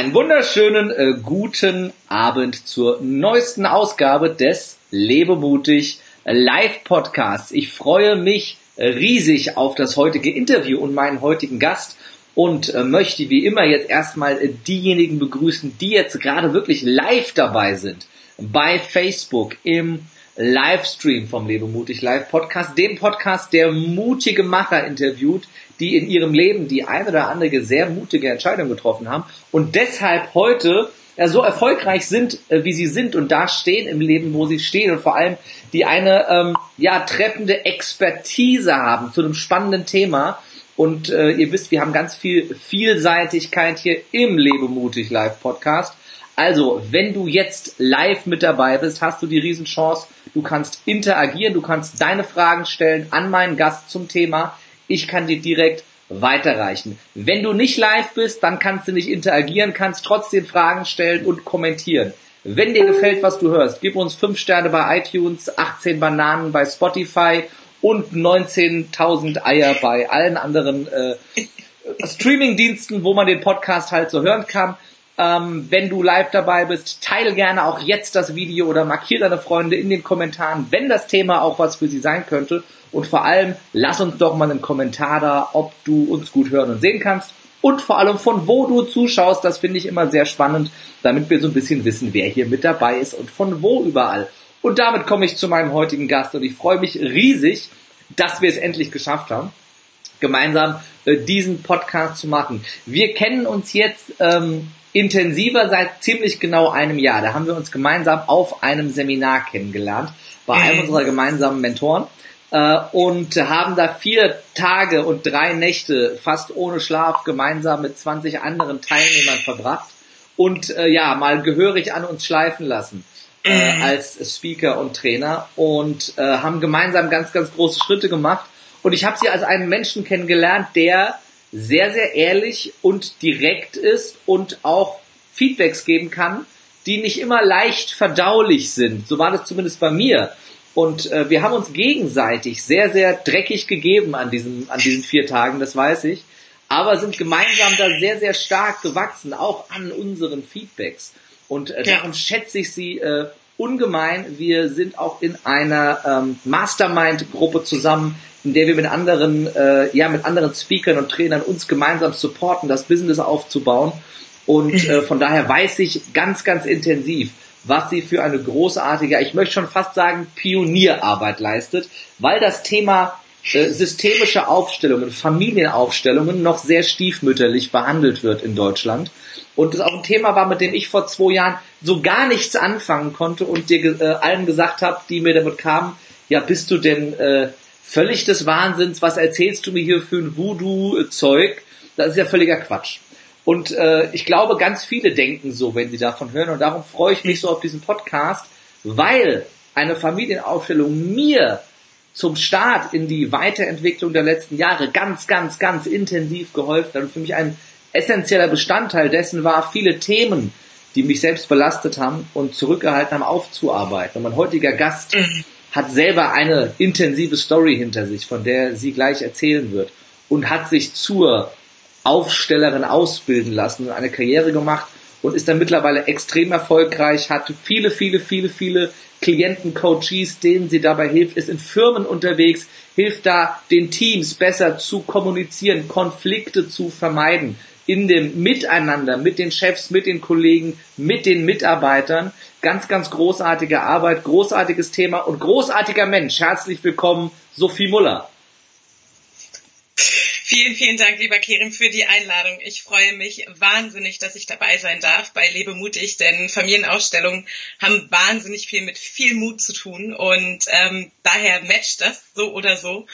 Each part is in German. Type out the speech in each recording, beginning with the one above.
Einen wunderschönen äh, guten Abend zur neuesten Ausgabe des Lebemutig Live Podcasts. Ich freue mich riesig auf das heutige Interview und meinen heutigen Gast und äh, möchte wie immer jetzt erstmal äh, diejenigen begrüßen, die jetzt gerade wirklich live dabei sind bei Facebook im Livestream vom Lebe mutig Live Podcast, dem Podcast, der mutige Macher interviewt, die in ihrem Leben die eine oder andere sehr mutige Entscheidung getroffen haben und deshalb heute ja, so erfolgreich sind, äh, wie sie sind und da stehen im Leben, wo sie stehen und vor allem die eine ähm, ja treffende Expertise haben zu einem spannenden Thema. Und äh, ihr wisst, wir haben ganz viel Vielseitigkeit hier im Lebemutig Live Podcast. Also, wenn du jetzt live mit dabei bist, hast du die Riesenchance. Du kannst interagieren, du kannst deine Fragen stellen an meinen Gast zum Thema. Ich kann dir direkt weiterreichen. Wenn du nicht live bist, dann kannst du nicht interagieren, kannst trotzdem Fragen stellen und kommentieren. Wenn dir gefällt, was du hörst, gib uns 5 Sterne bei iTunes, 18 Bananen bei Spotify und 19.000 Eier bei allen anderen äh, Streaming-Diensten, wo man den Podcast halt so hören kann. Ähm, wenn du live dabei bist, teile gerne auch jetzt das Video oder markiere deine Freunde in den Kommentaren, wenn das Thema auch was für sie sein könnte. Und vor allem, lass uns doch mal einen Kommentar da, ob du uns gut hören und sehen kannst. Und vor allem von wo du zuschaust, das finde ich immer sehr spannend, damit wir so ein bisschen wissen, wer hier mit dabei ist und von wo überall. Und damit komme ich zu meinem heutigen Gast und ich freue mich riesig, dass wir es endlich geschafft haben, gemeinsam äh, diesen Podcast zu machen. Wir kennen uns jetzt ähm, intensiver seit ziemlich genau einem Jahr. Da haben wir uns gemeinsam auf einem Seminar kennengelernt, bei einem mhm. unserer gemeinsamen Mentoren äh, und haben da vier Tage und drei Nächte fast ohne Schlaf gemeinsam mit 20 anderen Teilnehmern verbracht und äh, ja, mal gehörig an uns schleifen lassen äh, mhm. als Speaker und Trainer und äh, haben gemeinsam ganz, ganz große Schritte gemacht. Und ich habe sie als einen Menschen kennengelernt, der sehr, sehr ehrlich und direkt ist und auch Feedbacks geben kann, die nicht immer leicht verdaulich sind. So war das zumindest bei mir. Und äh, wir haben uns gegenseitig sehr, sehr dreckig gegeben an diesen, an diesen vier Tagen, das weiß ich. Aber sind gemeinsam da sehr, sehr stark gewachsen, auch an unseren Feedbacks. Und äh, darum schätze ich sie äh, ungemein. Wir sind auch in einer ähm, Mastermind-Gruppe zusammen, in der wir mit anderen, äh, ja, mit anderen Speakern und Trainern uns gemeinsam supporten, das Business aufzubauen. Und äh, von daher weiß ich ganz, ganz intensiv, was sie für eine großartige, ich möchte schon fast sagen, Pionierarbeit leistet, weil das Thema äh, systemische Aufstellungen, Familienaufstellungen noch sehr stiefmütterlich behandelt wird in Deutschland. Und das auch ein Thema war, mit dem ich vor zwei Jahren so gar nichts anfangen konnte und dir äh, allen gesagt habe, die mir damit kamen, ja, bist du denn äh, völlig des Wahnsinns, was erzählst du mir hier für ein Voodoo-Zeug? Das ist ja völliger Quatsch. Und äh, ich glaube, ganz viele denken so, wenn sie davon hören. Und darum freue ich mich so auf diesen Podcast, weil eine Familienaufstellung mir zum Start in die Weiterentwicklung der letzten Jahre ganz, ganz, ganz intensiv geholfen hat und für mich ein essentieller Bestandteil dessen war, viele Themen, die mich selbst belastet haben und zurückgehalten haben, aufzuarbeiten. Und mein heutiger Gast mhm hat selber eine intensive Story hinter sich, von der sie gleich erzählen wird und hat sich zur Aufstellerin ausbilden lassen und eine Karriere gemacht und ist dann mittlerweile extrem erfolgreich, hat viele, viele, viele, viele Klienten, Coaches, denen sie dabei hilft, ist in Firmen unterwegs, hilft da den Teams besser zu kommunizieren, Konflikte zu vermeiden, in dem Miteinander mit den Chefs, mit den Kollegen, mit den Mitarbeitern. Ganz, ganz großartige Arbeit, großartiges Thema und großartiger Mensch. Herzlich willkommen, Sophie Muller. Vielen, vielen Dank, lieber Kerim, für die Einladung. Ich freue mich wahnsinnig, dass ich dabei sein darf bei Lebe mutig, denn Familienausstellungen haben wahnsinnig viel mit viel Mut zu tun und ähm, daher matcht das so oder so.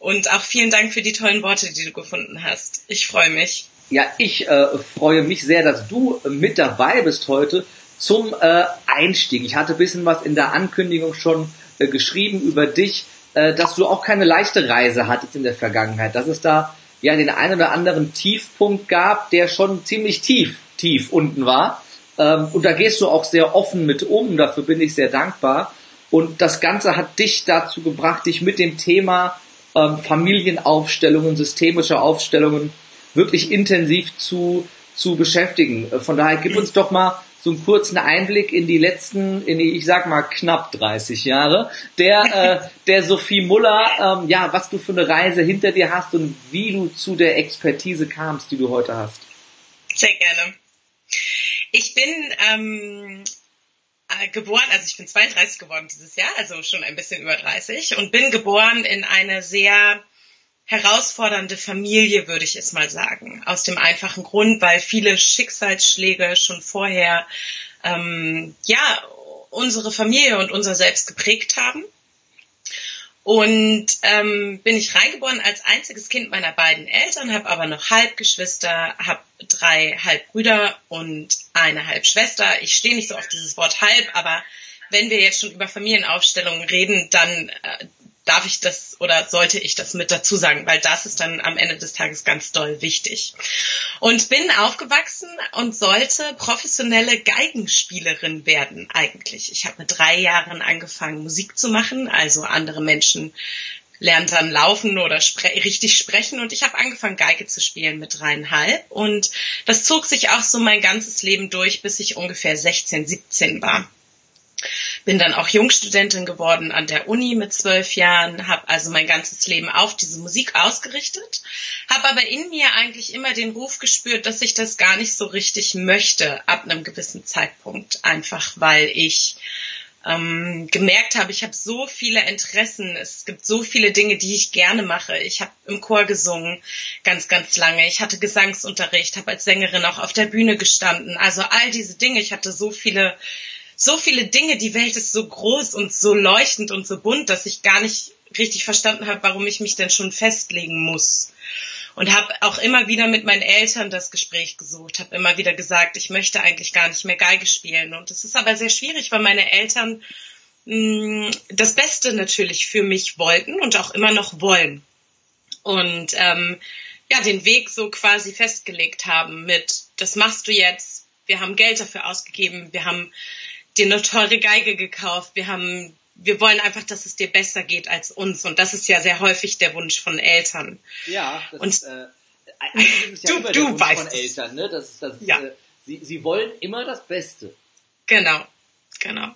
Und auch vielen Dank für die tollen Worte, die du gefunden hast. Ich freue mich. Ja, ich äh, freue mich sehr, dass du mit dabei bist heute zum äh, Einstieg. Ich hatte bisschen was in der Ankündigung schon äh, geschrieben über dich, äh, dass du auch keine leichte Reise hattest in der Vergangenheit, dass es da ja den einen oder anderen Tiefpunkt gab, der schon ziemlich tief, tief unten war. Ähm, und da gehst du auch sehr offen mit um, dafür bin ich sehr dankbar. Und das Ganze hat dich dazu gebracht, dich mit dem Thema ähm, Familienaufstellungen, systemische Aufstellungen wirklich intensiv zu zu beschäftigen. Von daher gib uns doch mal so einen kurzen Einblick in die letzten, in die, ich sag mal, knapp 30 Jahre der, äh, der Sophie Muller, ähm, ja, was du für eine Reise hinter dir hast und wie du zu der Expertise kamst, die du heute hast. Sehr gerne. Ich bin ähm, äh, geboren, also ich bin 32 geworden dieses Jahr, also schon ein bisschen über 30 und bin geboren in eine sehr herausfordernde Familie, würde ich es mal sagen. Aus dem einfachen Grund, weil viele Schicksalsschläge schon vorher ähm, ja unsere Familie und unser Selbst geprägt haben. Und ähm, bin ich reingeboren als einziges Kind meiner beiden Eltern, habe aber noch Halbgeschwister, habe drei Halbbrüder und eine Halbschwester. Ich stehe nicht so auf dieses Wort halb, aber wenn wir jetzt schon über Familienaufstellungen reden, dann äh, darf ich das oder sollte ich das mit dazu sagen, weil das ist dann am Ende des Tages ganz doll wichtig. Und bin aufgewachsen und sollte professionelle Geigenspielerin werden eigentlich. Ich habe mit drei Jahren angefangen, Musik zu machen, also andere Menschen lernen dann laufen oder spre richtig sprechen und ich habe angefangen Geige zu spielen mit dreieinhalb und das zog sich auch so mein ganzes Leben durch, bis ich ungefähr 16, 17 war. Bin dann auch Jungstudentin geworden an der Uni mit zwölf Jahren, habe also mein ganzes Leben auf diese Musik ausgerichtet, habe aber in mir eigentlich immer den Ruf gespürt, dass ich das gar nicht so richtig möchte ab einem gewissen Zeitpunkt, einfach weil ich ähm, gemerkt habe, ich habe so viele Interessen, es gibt so viele Dinge, die ich gerne mache. Ich habe im Chor gesungen ganz, ganz lange. Ich hatte Gesangsunterricht, habe als Sängerin auch auf der Bühne gestanden. Also all diese Dinge. Ich hatte so viele so viele Dinge, die Welt ist so groß und so leuchtend und so bunt, dass ich gar nicht richtig verstanden habe, warum ich mich denn schon festlegen muss. Und habe auch immer wieder mit meinen Eltern das Gespräch gesucht, habe immer wieder gesagt, ich möchte eigentlich gar nicht mehr Geige spielen. Und es ist aber sehr schwierig, weil meine Eltern mh, mm, das Beste natürlich für mich wollten und auch immer noch wollen. Und ähm, ja, den Weg so quasi festgelegt haben mit, das machst du jetzt, wir haben Geld dafür ausgegeben, wir haben dir eine teure Geige gekauft. Wir haben, wir wollen einfach, dass es dir besser geht als uns. Und das ist ja sehr häufig der Wunsch von Eltern. Ja, das und, ist, äh, eigentlich ist ja du, immer der Wunsch von Eltern, ne? Das, das, ja. Äh, sie, sie wollen immer das Beste. Genau, genau.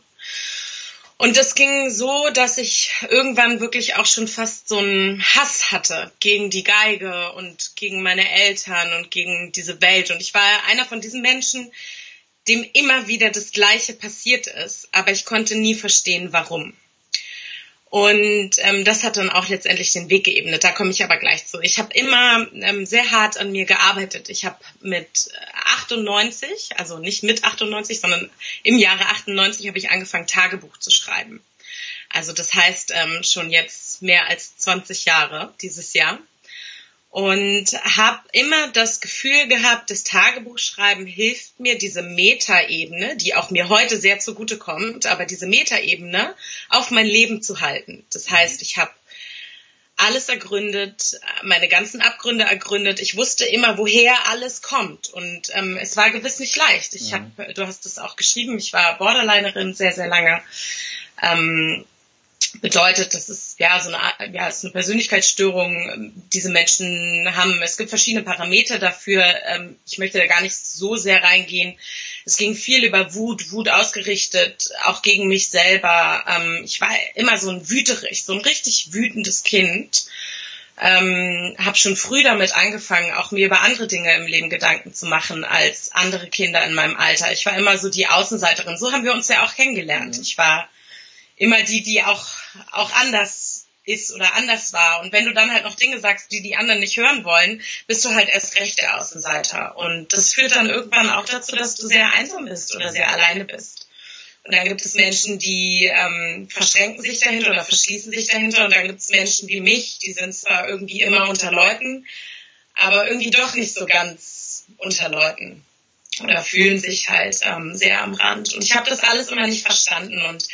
Und das ging so, dass ich irgendwann wirklich auch schon fast so einen Hass hatte gegen die Geige und gegen meine Eltern und gegen diese Welt. Und ich war einer von diesen Menschen, dem immer wieder das Gleiche passiert ist, aber ich konnte nie verstehen, warum. Und ähm, das hat dann auch letztendlich den Weg geebnet. Da komme ich aber gleich zu. Ich habe immer ähm, sehr hart an mir gearbeitet. Ich habe mit 98, also nicht mit 98, sondern im Jahre 98 habe ich angefangen, Tagebuch zu schreiben. Also das heißt ähm, schon jetzt mehr als 20 Jahre dieses Jahr und habe immer das Gefühl gehabt, das Tagebuchschreiben hilft mir, diese Metaebene, die auch mir heute sehr zugute kommt, aber diese Metaebene auf mein Leben zu halten. Das heißt, ich habe alles ergründet, meine ganzen Abgründe ergründet. Ich wusste immer, woher alles kommt. Und ähm, es war gewiss nicht leicht. Ich mhm. habe, du hast es auch geschrieben, ich war Borderlinerin sehr, sehr lange. Ähm, bedeutet, das ist ja so eine, ja, ist eine Persönlichkeitsstörung. Diese Menschen haben, es gibt verschiedene Parameter dafür. Ähm, ich möchte da gar nicht so sehr reingehen. Es ging viel über Wut, Wut ausgerichtet, auch gegen mich selber. Ähm, ich war immer so ein wüterich, so ein richtig wütendes Kind. Ähm, habe schon früh damit angefangen, auch mir über andere Dinge im Leben Gedanken zu machen als andere Kinder in meinem Alter. Ich war immer so die Außenseiterin. So haben wir uns ja auch kennengelernt. Mhm. Ich war immer die, die auch, auch anders ist oder anders war. Und wenn du dann halt noch Dinge sagst, die die anderen nicht hören wollen, bist du halt erst recht der Außenseiter. Und das führt dann irgendwann auch dazu, dass du sehr einsam bist oder sehr alleine bist. Und dann gibt es Menschen, die ähm, verschränken sich dahinter oder verschließen sich dahinter. Und dann gibt es Menschen wie mich, die sind zwar irgendwie immer unter Leuten, aber irgendwie doch nicht so ganz unter Leuten oder fühlen sich halt ähm, sehr am Rand. Und ich habe das alles immer nicht verstanden. Und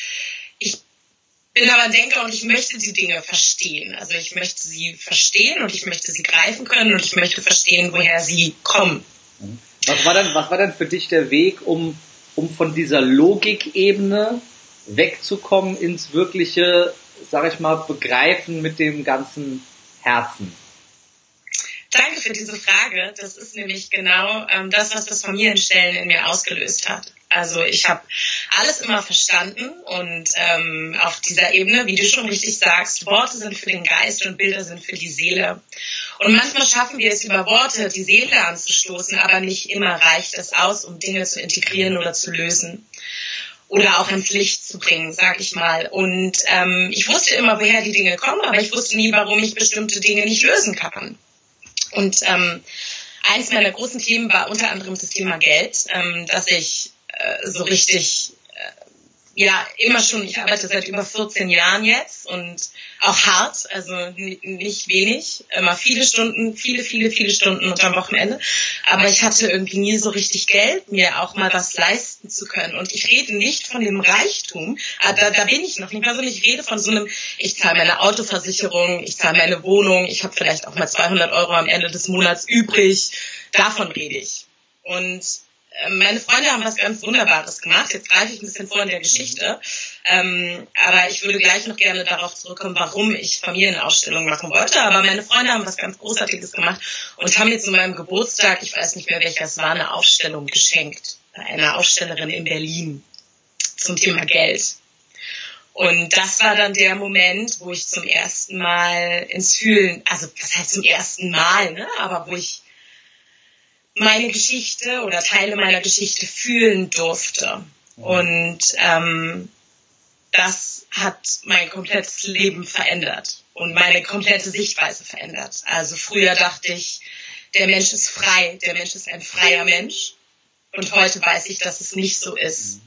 bin aber ein Denker und ich möchte die Dinge verstehen. Also ich möchte sie verstehen und ich möchte sie greifen können und ich möchte verstehen, woher sie kommen. Was war dann, was war dann für dich der Weg, um, um von dieser Logikebene wegzukommen ins wirkliche, sag ich mal, Begreifen mit dem ganzen Herzen? Danke für diese Frage. Das ist nämlich genau ähm, das, was das Familienstellen in mir ausgelöst hat. Also ich habe alles immer verstanden und ähm, auf dieser Ebene, wie du schon richtig sagst, Worte sind für den Geist und Bilder sind für die Seele. Und manchmal schaffen wir es über Worte, die Seele anzustoßen, aber nicht immer reicht es aus, um Dinge zu integrieren oder zu lösen oder auch ans Licht zu bringen, sag ich mal. Und ähm, ich wusste immer, woher die Dinge kommen, aber ich wusste nie, warum ich bestimmte Dinge nicht lösen kann. Und ähm, eines meiner großen Themen war unter anderem das Thema Geld, ähm, dass ich äh, so richtig ja, immer schon, ich arbeite seit über 14 Jahren jetzt und auch hart, also nicht wenig, immer viele Stunden, viele, viele, viele Stunden unterm Wochenende. Aber ich hatte irgendwie nie so richtig Geld, mir auch mal was leisten zu können. Und ich rede nicht von dem Reichtum, ah, da, da bin ich noch nicht mal so, ich rede von so einem, ich zahle meine Autoversicherung, ich zahle meine Wohnung, ich habe vielleicht auch mal 200 Euro am Ende des Monats übrig, davon rede ich. Und meine Freunde haben was ganz Wunderbares gemacht. Jetzt greife ich ein bisschen vor in der Geschichte. Ähm, aber ich würde gleich noch gerne darauf zurückkommen, warum ich Familienausstellungen machen wollte. Aber meine Freunde haben was ganz Großartiges gemacht und haben mir zu meinem Geburtstag, ich weiß nicht mehr welches war, eine Ausstellung geschenkt. Bei einer Ausstellerin in Berlin zum Thema Geld. Und das war dann der Moment, wo ich zum ersten Mal ins Fühlen, also das heißt zum ersten Mal, ne? aber wo ich meine Geschichte oder Teile meiner Geschichte fühlen durfte. Und ähm, das hat mein komplettes Leben verändert und meine komplette Sichtweise verändert. Also früher dachte ich, der Mensch ist frei, der Mensch ist ein freier Mensch. Und heute weiß ich, dass es nicht so ist.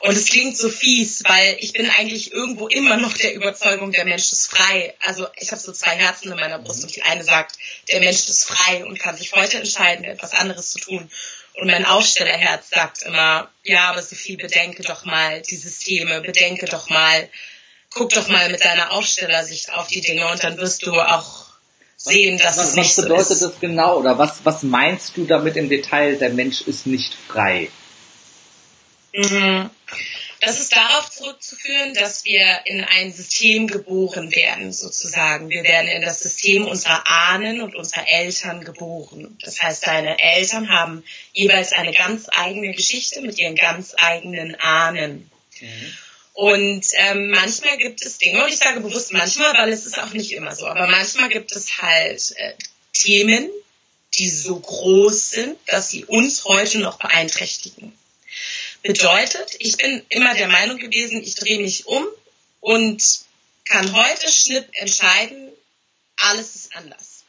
Und es klingt so fies, weil ich bin eigentlich irgendwo immer noch der Überzeugung, der Mensch ist frei. Also ich habe so zwei Herzen in meiner Brust und die eine sagt, der Mensch ist frei und kann sich heute entscheiden, etwas anderes zu tun. Und mein Aufstellerherz sagt immer, ja, aber Sophie, bedenke doch mal die Systeme, bedenke doch mal, guck doch mal mit deiner Aufstellersicht auf die Dinge und dann wirst du auch sehen, dass was, es nicht so ist. Was bedeutet das genau oder was, was meinst du damit im Detail, der Mensch ist nicht frei? Mhm. Das ist darauf zurückzuführen, dass wir in ein System geboren werden, sozusagen. Wir werden in das System unserer Ahnen und unserer Eltern geboren. Das heißt, deine Eltern haben jeweils eine ganz eigene Geschichte mit ihren ganz eigenen Ahnen. Mhm. Und ähm, manchmal gibt es Dinge, und ich sage bewusst manchmal, weil es ist auch nicht immer so, aber manchmal gibt es halt äh, Themen, die so groß sind, dass sie uns heute noch beeinträchtigen. Bedeutet, ich bin immer der Meinung gewesen, ich drehe mich um und kann heute schnipp entscheiden, alles ist anders.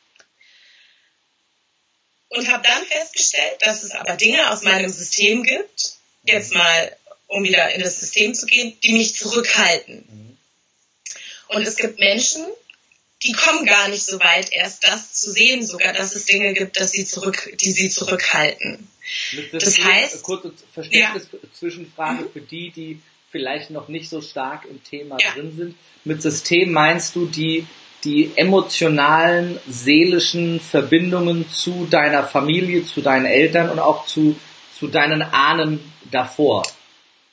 Und habe dann festgestellt, dass es aber Dinge aus meinem System gibt, jetzt mal, um wieder in das System zu gehen, die mich zurückhalten. Und es gibt Menschen, die kommen gar nicht so weit, erst das zu sehen, sogar, dass es Dinge gibt, dass sie zurück, die sie zurückhalten. das heißt, kurze Verständnis-Zwischenfrage ja. für die, die vielleicht noch nicht so stark im Thema ja. drin sind. Mit System meinst du die, die emotionalen, seelischen Verbindungen zu deiner Familie, zu deinen Eltern und auch zu, zu deinen Ahnen davor.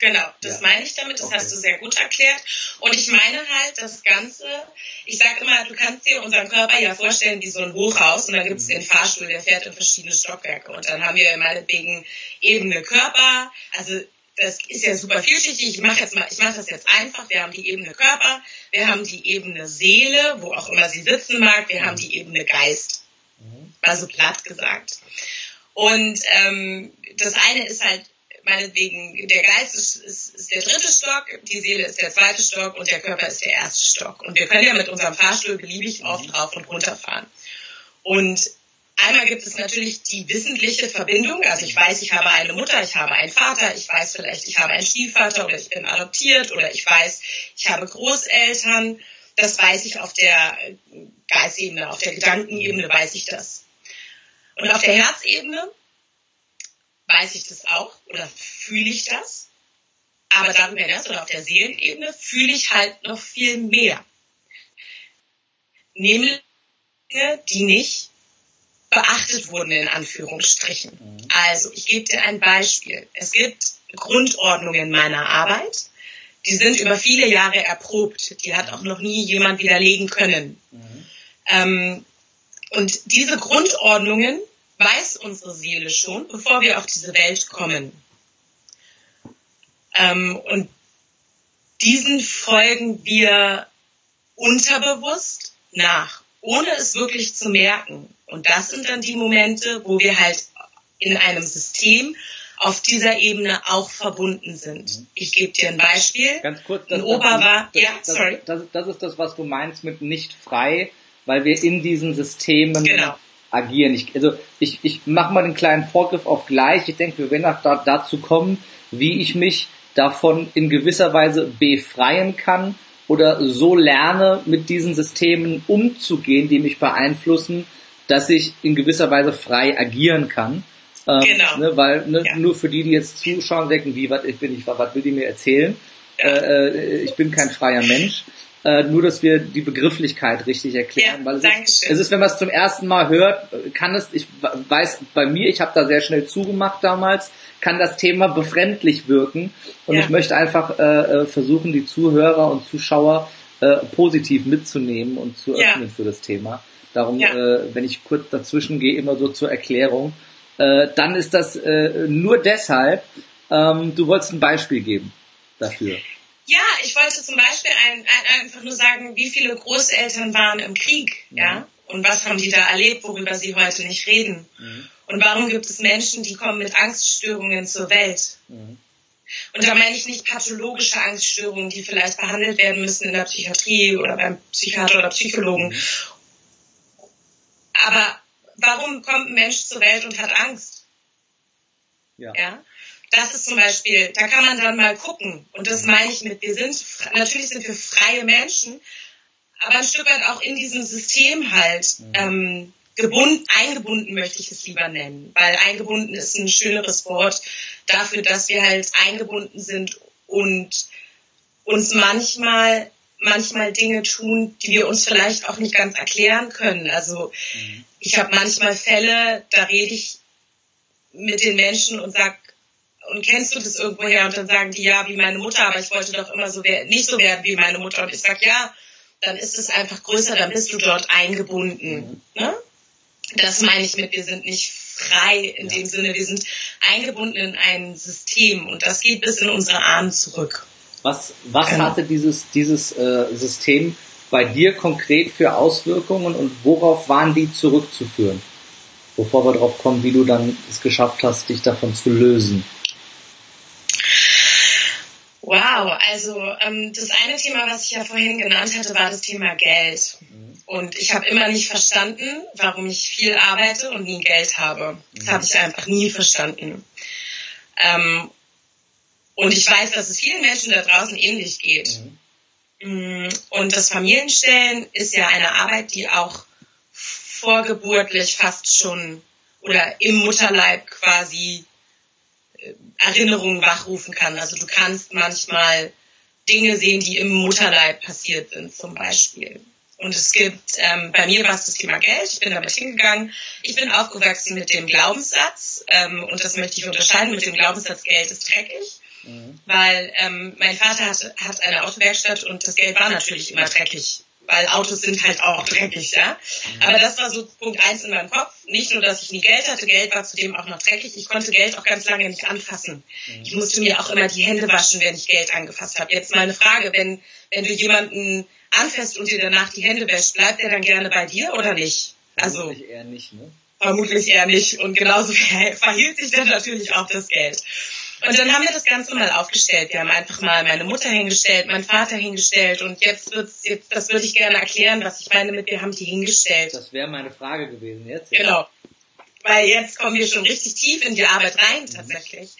Genau, das ja. meine ich damit, das okay. hast du sehr gut erklärt. Und ich meine halt das Ganze, ich sage immer, du kannst dir unseren Körper ja vorstellen wie so ein Hochhaus und dann gibt es den Fahrstuhl, der fährt in verschiedene Stockwerke. Und dann haben wir meinetwegen ebene Körper, also das ist ja super vielschichtig. Ich mache jetzt mal, ich mache das jetzt einfach. Wir haben die ebene Körper, wir haben die ebene Seele, wo auch immer sie sitzen mag, wir haben die ebene Geist. Also platt gesagt. Und ähm, das eine ist halt meinetwegen, der Geist ist, ist, ist der dritte Stock, die Seele ist der zweite Stock und der Körper ist der erste Stock. Und wir können ja mit unserem Fahrstuhl beliebig oft rauf und runter fahren. Und einmal gibt es natürlich die wissentliche Verbindung. Also ich weiß, ich habe eine Mutter, ich habe einen Vater, ich weiß vielleicht, ich habe einen Stiefvater oder ich bin adoptiert oder ich weiß, ich habe Großeltern. Das weiß ich auf der Geistebene, auf der Gedankenebene weiß ich das. Und auf der Herzebene weiß ich das auch oder fühle ich das. Aber darüber hinaus oder auf der Seelenebene fühle ich halt noch viel mehr. Nämlich Dinge, die nicht beachtet wurden in Anführungsstrichen. Mhm. Also ich gebe dir ein Beispiel. Es gibt Grundordnungen meiner Arbeit, die sind über viele Jahre erprobt. Die hat auch noch nie jemand widerlegen können. Mhm. Ähm, Und diese Grundordnungen weiß unsere Seele schon, bevor wir auf diese Welt kommen. Ähm, und diesen folgen wir unterbewusst nach, ohne es wirklich zu merken. Und das sind dann die Momente, wo wir halt in einem System auf dieser Ebene auch verbunden sind. Ich gebe dir ein Beispiel. Ganz kurz, das, ein Opa war, das, ja, das, sorry. Das, das, ist das, was du meinst mit nicht frei, weil wir in diesen Systemen Genau. Agieren. Ich, also ich, ich mache mal den kleinen Vorgriff auf gleich. Ich denke, wir werden auch da, dazu kommen, wie ich mich davon in gewisser Weise befreien kann oder so lerne, mit diesen Systemen umzugehen, die mich beeinflussen, dass ich in gewisser Weise frei agieren kann. Ähm, Genau. Ne, weil ne, Ja. nur für die, die jetzt zuschauen, denken, wie, was ich bin ich, was will die mir erzählen? Ja. Äh, äh, ich bin kein freier Mensch. Äh, nur, dass wir die Begrifflichkeit richtig erklären, Ja, weil es ist, es ist, wenn man es zum ersten Mal hört, kann es, ich weiß bei mir, ich habe da sehr schnell zugemacht damals, kann das Thema befremdlich wirken und Ja. ich möchte einfach äh, äh, versuchen, die Zuhörer und Zuschauer äh, positiv mitzunehmen und zu Ja. öffnen für das Thema. Darum, Ja. äh, wenn ich kurz dazwischen gehe, immer so zur Erklärung, äh, dann ist das nur deshalb, ähm, du wolltest ein Beispiel geben dafür. Ja, ich wollte zum Beispiel ein, ein, einfach nur sagen, wie viele Großeltern waren im Krieg, ja, und was haben die da erlebt, worüber sie heute nicht reden. Und warum gibt es Menschen, die kommen mit Angststörungen zur Welt? Mhm. Und da meine ich nicht pathologische Angststörungen, die vielleicht behandelt werden müssen in der Psychiatrie oder beim Psychiater oder Psychologen. Aber warum kommt ein Mensch zur Welt und hat Angst? Ja. Ja. Das ist zum Beispiel, da kann man dann mal gucken. Und das meine ich mit, wir sind, natürlich sind wir freie Menschen, aber ein Stück weit auch in diesem System halt ähm, gebunden, eingebunden möchte ich es lieber nennen, weil eingebunden ist ein schöneres Wort dafür, dass wir halt eingebunden sind und uns manchmal manchmal Dinge tun, die wir uns vielleicht auch nicht ganz erklären können. Also ich habe manchmal Fälle, da rede ich mit den Menschen und sag, und kennst du das irgendwoher? Und dann sagen die, ja, wie meine Mutter, aber ich wollte doch immer so wer nicht so werden wie meine Mutter. Und ich sag, ja, dann ist es einfach größer, dann bist du dort eingebunden. Ne? Das meine ich mit, wir sind nicht frei in dem Sinne, wir sind eingebunden in ein System und das geht bis in unsere Ahnen zurück. Was, was Genau. hatte dieses, dieses äh, System bei dir konkret für Auswirkungen und worauf waren die zurückzuführen? Bevor wir darauf kommen, wie du dann es geschafft hast, dich davon zu lösen. Wow, also ähm, das eine Thema, was ich ja vorhin genannt hatte, war das Thema Geld. Und ich habe immer nicht verstanden, warum ich viel arbeite und nie Geld habe. Das habe ich einfach nie verstanden. Ähm, und ich weiß, dass es vielen Menschen da draußen ähnlich geht. Mm, Und das Familienstellen ist ja eine Arbeit, die auch vorgeburtlich fast schon oder im Mutterleib quasi Erinnerungen wachrufen kann. Also du kannst manchmal Dinge sehen, die im Mutterleib passiert sind, zum Beispiel. Und es gibt, ähm, bei mir war es das Thema Geld, ich bin damit hingegangen. Ich bin aufgewachsen mit dem Glaubenssatz, ähm, und das möchte ich unterscheiden, mit dem Glaubenssatz, Geld ist dreckig. Weil ähm, mein Vater hat, hat eine Autowerkstatt und das Geld war natürlich immer dreckig. Weil Autos sind halt auch dreckig, ja. Aber das war so Punkt eins in meinem Kopf. Nicht nur, dass ich nie Geld hatte, Geld war zudem auch noch dreckig. Ich konnte Geld auch ganz lange nicht anfassen. Ich musste mir auch immer die Hände waschen, wenn ich Geld angefasst habe. Jetzt mal eine Frage, wenn, wenn du jemanden anfasst und dir danach die Hände wäscht, bleibt der dann gerne bei dir oder nicht? Also Vermutlich eher nicht, ne? vermutlich eher nicht. Und genauso verhielt sich dann natürlich auch das Geld. Und dann haben wir das Ganze mal aufgestellt. Wir haben einfach mal meine Mutter hingestellt, meinen Vater hingestellt und jetzt wird's, jetzt, das würde ich gerne erklären, was ich meine mit, wir haben die hingestellt. Das wäre meine Frage gewesen jetzt. Genau. Weil jetzt kommen wir schon richtig tief in die Arbeit rein, tatsächlich.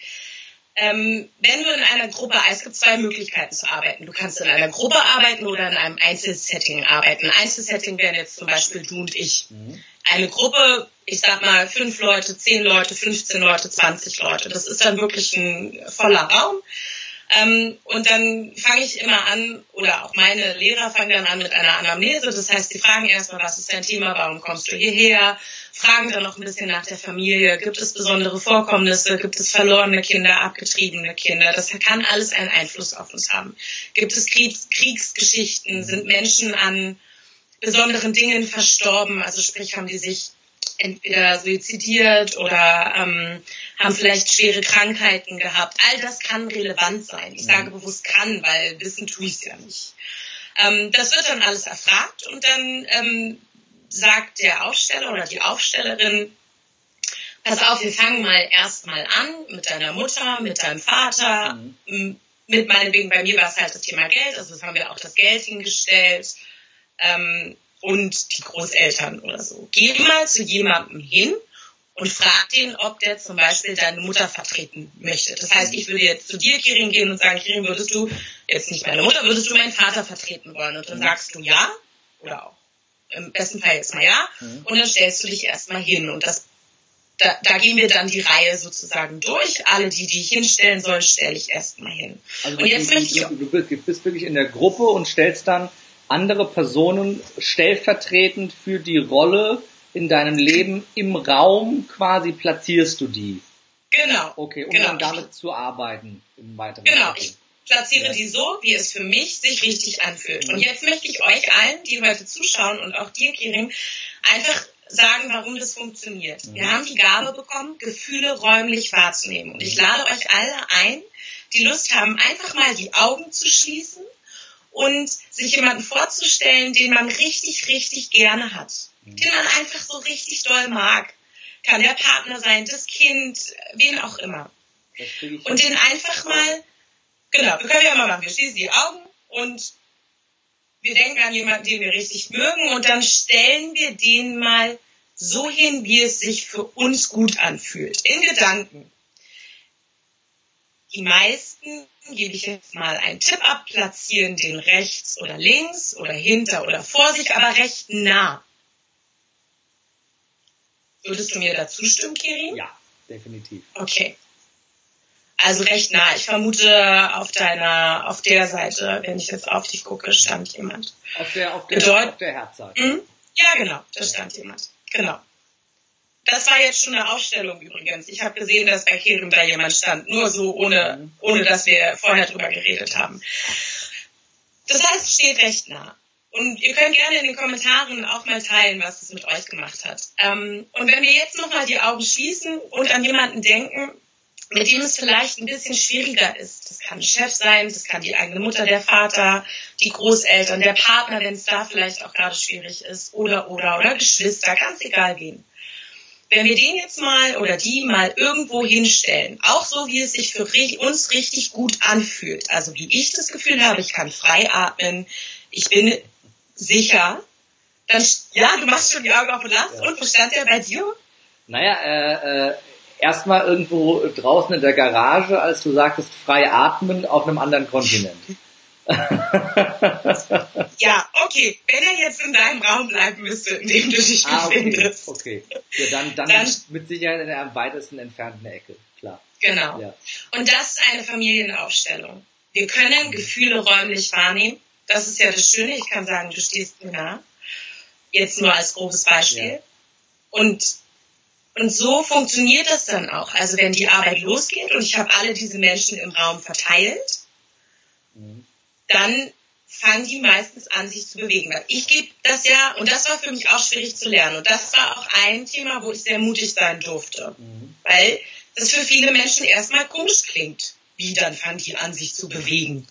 Ähm, wenn du in einer Gruppe, es gibt zwei Möglichkeiten zu arbeiten. Du kannst in einer Gruppe arbeiten oder in einem Einzelsetting arbeiten. Einzelsetting wären jetzt zum Beispiel du und ich. Eine Gruppe, ich sag mal fünf Leute, zehn Leute, 15 Leute, 20 Leute. Das ist dann wirklich ein voller Raum. Ähm, und dann fange ich immer an, oder auch meine Lehrer fangen dann an mit einer Anamnese. Das heißt, sie fragen erstmal, was ist dein Thema, warum kommst du hierher? Fragen dann noch ein bisschen nach der Familie. Gibt es besondere Vorkommnisse? Gibt es verlorene Kinder, abgetriebene Kinder? Das kann alles einen Einfluss auf uns haben. Gibt es Kriegs Kriegsgeschichten? Sind Menschen an besonderen Dingen verstorben. Also sprich, haben die sich entweder suizidiert oder ähm, haben vielleicht schwere Krankheiten gehabt. All das kann relevant sein. Ich sage mhm. bewusst kann, weil wissen tue ich es ja nicht. Ähm, das wird dann alles erfragt und dann ähm, sagt der Aufsteller oder die Aufstellerin, pass auf, wir fangen mal erstmal an mit deiner Mutter, mit deinem Vater, mhm. mit meinetwegen, bei mir war es halt das Thema Geld, also das haben wir auch das Geld hingestellt ähm, und die Großeltern oder so. Geh mal zu jemandem hin und frag den, ob der zum Beispiel deine Mutter vertreten möchte. Das heißt, ich würde jetzt zu dir, Kirin, gehen und sagen, Kirin, würdest du jetzt nicht meine Mutter, würdest du meinen Vater vertreten wollen? Und dann mhm. sagst du ja oder auch im besten Fall jetzt mal ja. Mhm. Und dann stellst du dich erstmal hin. Und das da, da gehen wir dann die Reihe sozusagen durch. Alle, die, die ich hinstellen soll, stelle ich erstmal hin. Also und jetzt du, möchte ich, du, du bist wirklich in der Gruppe und stellst dann andere Personen stellvertretend für die Rolle in deinem Leben im Raum quasi platzierst du die. Genau. Okay, um genau. dann damit zu arbeiten im weiteren Genau, ich platziere ja. die so, wie es für mich sich richtig anfühlt. Und jetzt möchte ich euch allen, die heute zuschauen und auch dir, Kirin, einfach sagen, warum das funktioniert. Mhm. Wir haben die Gabe bekommen, Gefühle räumlich wahrzunehmen. Und ich lade euch alle ein, die Lust haben, einfach mal die Augen zu schließen und sich jemanden vorzustellen, den man richtig, richtig gerne hat. Mhm. Den man einfach so richtig doll mag. Kann der Partner sein, das Kind, wen auch immer. Und den einfach mal, genau, wir können ja mal machen, wir schließen die Augen und wir denken an jemanden, den wir richtig mögen und dann stellen wir den mal so hin, wie es sich für uns gut anfühlt. In Gedanken. Die meisten, gebe ich jetzt mal einen Tipp ab, platzieren den rechts oder links oder hinter oder vor sich, aber recht nah. Würdest du mir dazu stimmen, Kirin? Ja, definitiv. Okay. Also recht nah. Ich vermute auf deiner, auf der Seite, wenn ich jetzt auf dich gucke, stand jemand. Auf der, auf der, Bedeut auf der Herzseite. Mhm. Ja, genau, da stand jemand. Genau. Das war jetzt schon eine Ausstellung übrigens. Ich habe gesehen, dass bei Kerem da jemand stand. Nur so, ohne, ohne dass wir vorher drüber geredet haben. Das heißt, steht recht nah. Und ihr könnt gerne in den Kommentaren auch mal teilen, was es mit euch gemacht hat. Ähm, und wenn wir jetzt nochmal die Augen schließen und an jemanden denken, mit dem es vielleicht ein bisschen schwieriger ist. Das kann ein Chef sein, das kann die eigene Mutter, der Vater, die Großeltern, der Partner, wenn es da vielleicht auch gerade schwierig ist, oder, oder, oder Geschwister, ganz egal wen. Wenn wir den jetzt mal oder die mal irgendwo hinstellen, auch so wie es sich für uns richtig gut anfühlt, also wie ich das Gefühl habe, ich kann frei atmen, ich bin sicher, dann, ja, du machst schon die Augen auf und lachst, ja. und wo stand der bei dir? Naja, äh, äh, erstmal irgendwo draußen in der Garage, als du sagtest, frei atmen auf einem anderen Kontinent. ja, okay. Wenn er jetzt in deinem Raum bleiben müsste, in dem du dich ah, befindest. Okay. okay. Ja, dann, dann, dann, mit Sicherheit in der am weitesten entfernten Ecke, klar. Genau. Ja. Und das ist eine Familienaufstellung. Wir können Gefühle räumlich wahrnehmen. Das ist ja das Schöne. Ich kann sagen, du stehst mir nah. Jetzt nur als grobes Beispiel. Ja. Und und so funktioniert das dann auch. Also wenn die Arbeit losgeht und ich habe alle diese Menschen im Raum verteilt, mhm. Dann fangen die meistens an, sich zu bewegen. Weil ich gebe das ja, und das war für mich auch schwierig zu lernen. Und das war auch ein Thema, wo ich sehr mutig sein durfte. Mhm. Weil das für viele Menschen erstmal komisch klingt. Wie dann fangen die an, sich zu bewegen.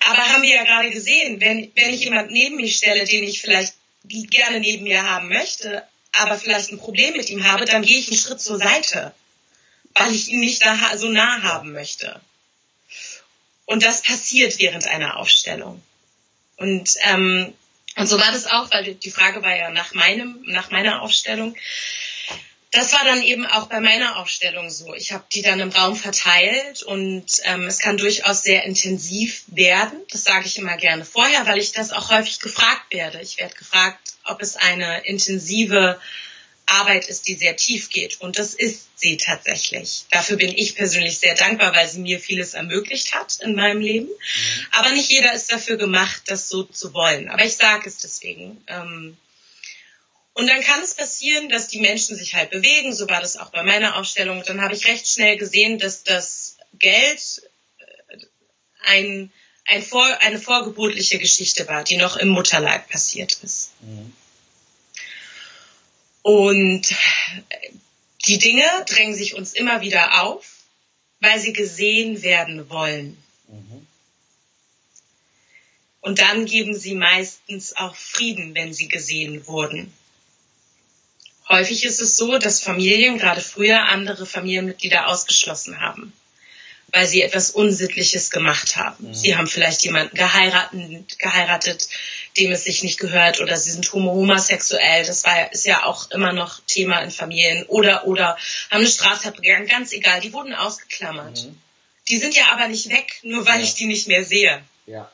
Aber haben wir ja gerade gesehen, wenn, wenn ich jemanden neben mich stelle, den ich vielleicht gerne neben mir haben möchte, aber vielleicht ein Problem mit ihm habe, dann gehe ich einen Schritt zur Seite, weil ich ihn nicht so nah haben möchte. Und das passiert während einer Aufstellung. Und, ähm, und so war das auch, weil die Frage war ja nach meinem, nach meiner Aufstellung das war dann eben auch bei meiner Aufstellung so. Ich habe die dann im Raum verteilt und ähm, es kann durchaus sehr intensiv werden. Das sage ich immer gerne vorher, weil ich das auch häufig gefragt werde. Ich werde gefragt, ob es eine intensive Arbeit ist, die sehr tief geht. Und das ist sie tatsächlich. Dafür bin ich persönlich sehr dankbar, weil sie mir vieles ermöglicht hat in meinem Leben. Mhm. Aber nicht jeder ist dafür gemacht, das so zu wollen. Aber ich sage es deswegen. Ähm, und dann kann es passieren, dass die Menschen sich halt bewegen. So war das auch bei meiner Aufstellung. Dann habe ich recht schnell gesehen, dass das Geld äh, ein, ein vor, eine vorgeburtliche Geschichte war, die noch im Mutterleib passiert ist. Mhm. Und die Dinge drängen sich uns immer wieder auf, weil sie gesehen werden wollen. Mhm. Und dann geben sie meistens auch Frieden, wenn sie gesehen wurden. Häufig ist es so, dass Familien gerade früher andere Familienmitglieder ausgeschlossen haben, weil sie etwas Unsittliches gemacht haben. Mhm. Sie haben vielleicht jemanden geheiratet, geheiratet, dem es sich nicht gehört, oder sie sind homosexuell. Das war, ist ja auch immer noch Thema in Familien. Oder, oder haben eine Straftat begangen. Ganz egal. Die wurden ausgeklammert. Mhm. Die sind ja aber nicht weg, nur weil ja. ich die nicht mehr sehe. Ja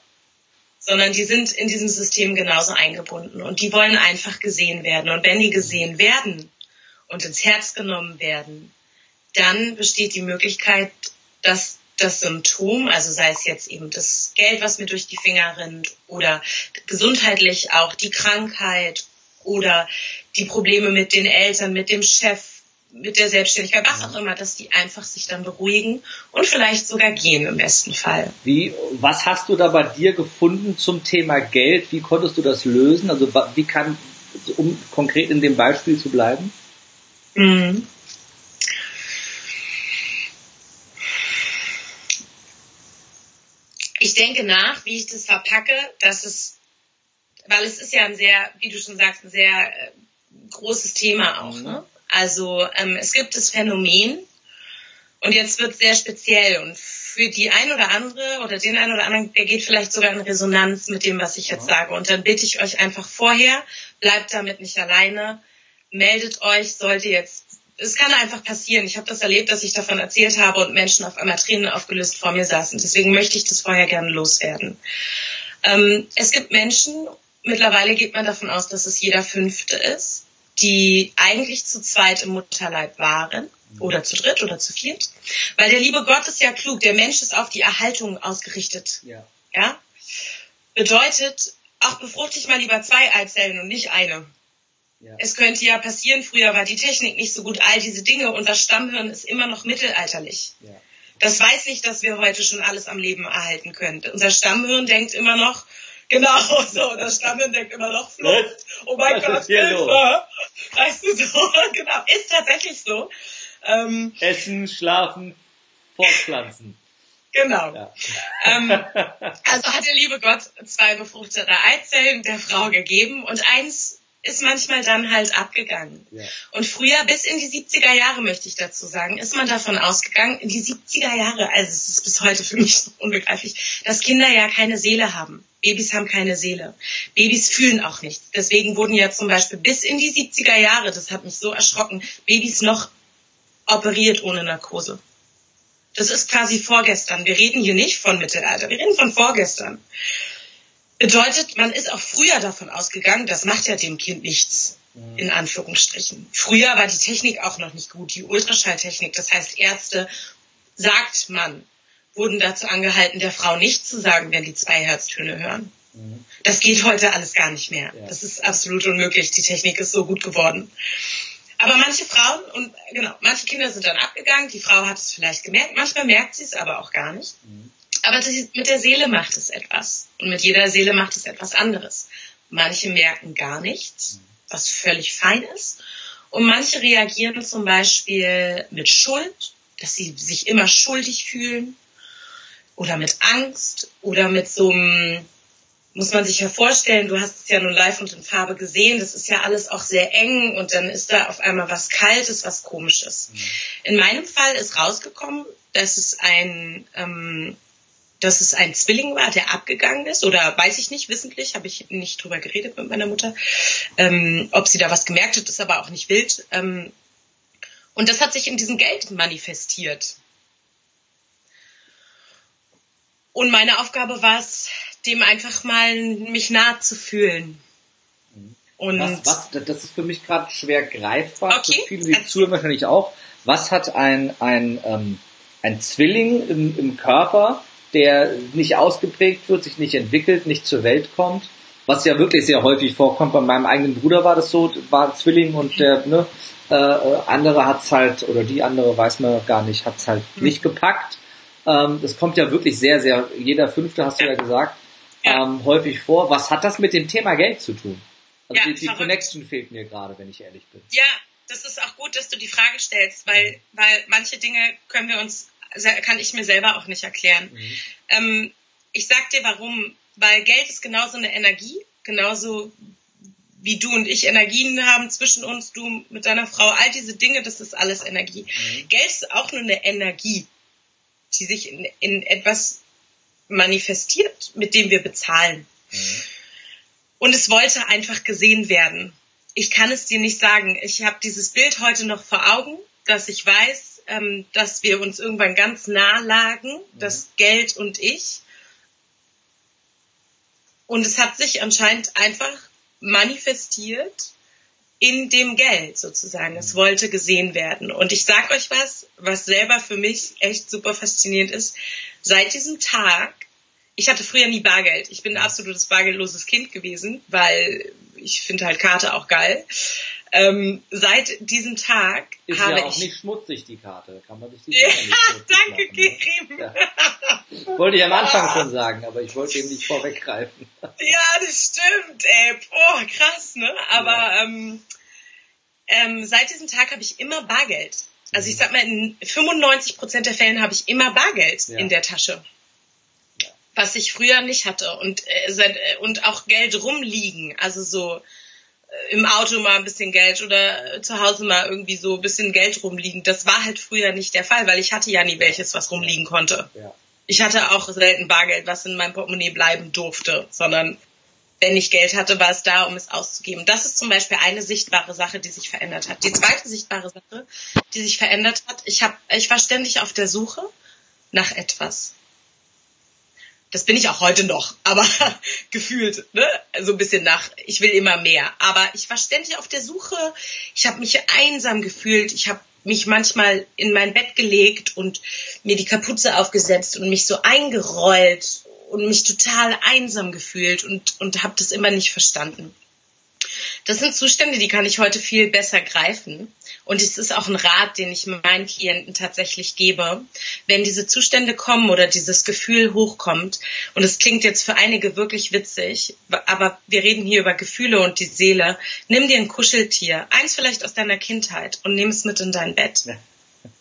sondern die sind in diesem System genauso eingebunden und die wollen einfach gesehen werden. Und wenn die gesehen werden und ins Herz genommen werden, dann besteht die Möglichkeit, dass das Symptom, also sei es jetzt eben das Geld, was mir durch die Finger rinnt oder gesundheitlich auch die Krankheit oder die Probleme mit den Eltern, mit dem Chef, mit der Selbstständigkeit, was auch immer, dass die einfach sich dann beruhigen und vielleicht sogar gehen im besten Fall. Wie, was hast du da bei dir gefunden zum Thema Geld? Wie konntest du das lösen? Also wie kann, um konkret in dem Beispiel zu bleiben? Mhm. Denke nach, wie ich das verpacke, dass es, weil es ist ja ein sehr, wie du schon sagst, ein sehr äh, großes Thema auch, mhm. ne? Also ähm, es gibt das Phänomen und jetzt wird sehr speziell und für die ein oder andere oder den einen oder anderen, der geht vielleicht sogar in Resonanz mit dem, was ich jetzt sage. Und dann bitte ich euch einfach vorher, bleibt damit nicht alleine, meldet euch, sollte jetzt es kann einfach passieren. Ich habe das erlebt, dass ich davon erzählt habe und Menschen auf einmal Tränen aufgelöst vor mir saßen. Deswegen möchte ich das vorher gerne loswerden. Ähm, es gibt Menschen, mittlerweile geht man davon aus, dass es jeder Fünfte ist, die eigentlich zu zweit im Mutterleib waren oder zu dritt oder zu viert. Weil der liebe Gott ist ja klug, der Mensch ist auf die Erhaltung ausgerichtet. Ja. ja? Bedeutet, auch befruchte ich mal lieber zwei Eizellen und nicht eine. Ja. Es könnte ja passieren, früher war die Technik nicht so gut, all diese Dinge und das Stammhirn ist immer noch mittelalterlich. Ja. Das weiß nicht, dass wir heute schon alles am Leben erhalten können. Unser Stammhirn denkt immer noch, Genau, so, das Stammen denkt immer noch Flucht. Oh mein Was Gott, Hilfe. Weißt du so, genau, ist tatsächlich so. Ähm, Essen, schlafen, fortpflanzen. Genau. Ja. Ähm, also hat der liebe Gott zwei befruchtete Eizellen der Frau gegeben und eins ist manchmal dann halt abgegangen. Ja. Und früher, bis in die 70er Jahre, möchte ich dazu sagen, ist man davon ausgegangen, in die 70er Jahre, also es ist bis heute für mich so unbegreiflich, dass Kinder ja keine Seele haben. Babys haben keine Seele. Babys fühlen auch nichts. Deswegen wurden ja zum Beispiel bis in die 70er Jahre, das hat mich so erschrocken, Babys noch operiert ohne Narkose. Das ist quasi vorgestern. Wir reden hier nicht von Mittelalter, wir reden von vorgestern. Bedeutet, man ist auch früher davon ausgegangen, das macht ja dem Kind nichts, mhm. in Anführungsstrichen. Früher war die Technik auch noch nicht gut, die Ultraschalltechnik. Das heißt, Ärzte, sagt man, wurden dazu angehalten, der Frau nicht zu sagen, wenn die zwei Herztöne hören. Mhm. Das geht heute alles gar nicht mehr. Das ist absolut unmöglich. Die Technik ist so gut geworden. Aber manche Frauen und genau, manche Kinder sind dann abgegangen. Die Frau hat es vielleicht gemerkt. Manchmal merkt sie es aber auch gar nicht. Mhm. Aber mit der Seele macht es etwas. Und mit jeder Seele macht es etwas anderes. Manche merken gar nichts, was völlig fein ist. Und manche reagieren zum Beispiel mit Schuld, dass sie sich immer schuldig fühlen. Oder mit Angst. Oder mit so einem, muss man sich ja vorstellen, du hast es ja nun live und in Farbe gesehen, das ist ja alles auch sehr eng und dann ist da auf einmal was Kaltes, was Komisches. Mhm. In meinem Fall ist rausgekommen, dass es ein ähm, dass es ein Zwilling war, der abgegangen ist oder weiß ich nicht, wissentlich, habe ich nicht drüber geredet mit meiner Mutter. Ähm, ob sie da was gemerkt hat, ist aber auch nicht wild. Ähm, und das hat sich in diesem Geld manifestiert. Und meine Aufgabe war es, dem einfach mal mich nahe zu fühlen. Und was, was, das ist für mich gerade schwer greifbar, okay. für viele, die zuhören wahrscheinlich auch. Was hat ein, ein, ähm, ein Zwilling im, im Körper, der nicht ausgeprägt wird, sich nicht entwickelt, nicht zur Welt kommt. Was ja wirklich sehr häufig vorkommt. Bei meinem eigenen Bruder war das so, war ein Zwilling und der ne, äh, andere hat's halt, oder die andere weiß man gar nicht, hat's halt mhm. nicht gepackt. Ähm, das kommt ja wirklich sehr, sehr, jeder Fünfte hast du ja, gesagt. Ähm, häufig vor. Was hat das mit dem Thema Geld zu tun? Also ja, die, die Connection fehlt mir gerade, wenn ich ehrlich bin. Ja, das ist auch gut, dass du die Frage stellst, weil, weil manche Dinge können wir uns, kann ich mir selber auch nicht erklären. Mhm. Ähm, ich sag dir warum, weil Geld ist genauso eine Energie, genauso wie du und ich Energien haben zwischen uns, du mit deiner Frau, all diese Dinge, das ist alles Energie. Mhm. Geld ist auch nur eine Energie, die sich in, in etwas manifestiert, mit dem wir bezahlen. Mhm. Und es wollte einfach gesehen werden. Ich kann es dir nicht sagen. Ich habe dieses Bild heute noch vor Augen, dass ich weiß, ähm, dass wir uns irgendwann ganz nah lagen, mhm. das Geld und ich. Und es hat sich anscheinend einfach manifestiert in dem Geld sozusagen. Es wollte gesehen werden. Und ich sag euch was, was selber für mich echt super faszinierend ist. Seit diesem Tag, ich hatte früher nie Bargeld. Ich bin ein absolutes bargeldloses Kind gewesen, weil ich finde halt Karte auch geil. Ähm, seit diesem Tag ist habe ja auch ich nicht schmutzig die Karte, kann man sich die ja, danke Kerim. Ne? Ja. Wollte ich am Anfang schon sagen, aber ich wollte eben nicht vorweggreifen. ja, das stimmt, ey, boah, krass, ne? Aber ja. ähm, ähm, seit diesem Tag habe ich immer Bargeld. Also ich mhm. sag mal, in 95 Prozent der Fällen habe ich immer Bargeld ja. in der Tasche was ich früher nicht hatte und äh, und auch Geld rumliegen, also so im Auto mal ein bisschen Geld oder zu Hause mal irgendwie so ein bisschen Geld rumliegen. Das war halt früher nicht der Fall, weil ich hatte ja nie welches, was rumliegen konnte. Ja. Ich hatte auch selten Bargeld, was in meinem Portemonnaie bleiben durfte, sondern wenn ich Geld hatte, war es da, um es auszugeben. Das ist zum Beispiel eine sichtbare Sache, die sich verändert hat. Die zweite sichtbare Sache, die sich verändert hat, ich, hab, ich war ständig auf der Suche nach etwas das bin ich auch heute noch, aber gefühlt, ne? So ein bisschen nach, ich will immer mehr. Aber ich war ständig auf der Suche, ich habe mich einsam gefühlt, ich habe mich manchmal in mein Bett gelegt und mir die Kapuze aufgesetzt und mich so eingerollt und mich total einsam gefühlt und, und habe das immer nicht verstanden. Das sind Zustände, die kann ich heute viel besser greifen. Und es ist auch ein Rat, den ich meinen Klienten tatsächlich gebe. Wenn diese Zustände kommen oder dieses Gefühl hochkommt, und es klingt jetzt für einige wirklich witzig, aber wir reden hier über Gefühle und die Seele, nimm dir ein Kuscheltier, eins vielleicht aus deiner Kindheit und nimm es mit in dein Bett.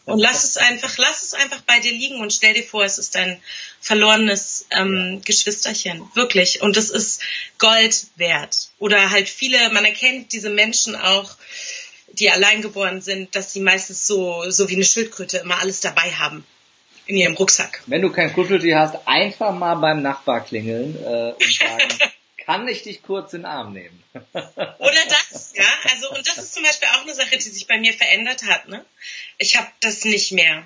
Und lass es einfach, lass es einfach bei dir liegen und stell dir vor, es ist dein verlorenes ähm, Geschwisterchen. Wirklich. Und es ist Gold wert. Oder halt viele, man erkennt diese Menschen auch, die allein geboren sind, dass sie meistens so, so wie eine Schildkröte immer alles dabei haben in ihrem Rucksack. Wenn du kein Kuscheltier hast, einfach mal beim Nachbar klingeln äh, und sagen, kann ich dich kurz in den Arm nehmen? Oder das, ja. Also und das ist zum Beispiel auch eine Sache, die sich bei mir verändert hat. Ne? Ich habe das nicht mehr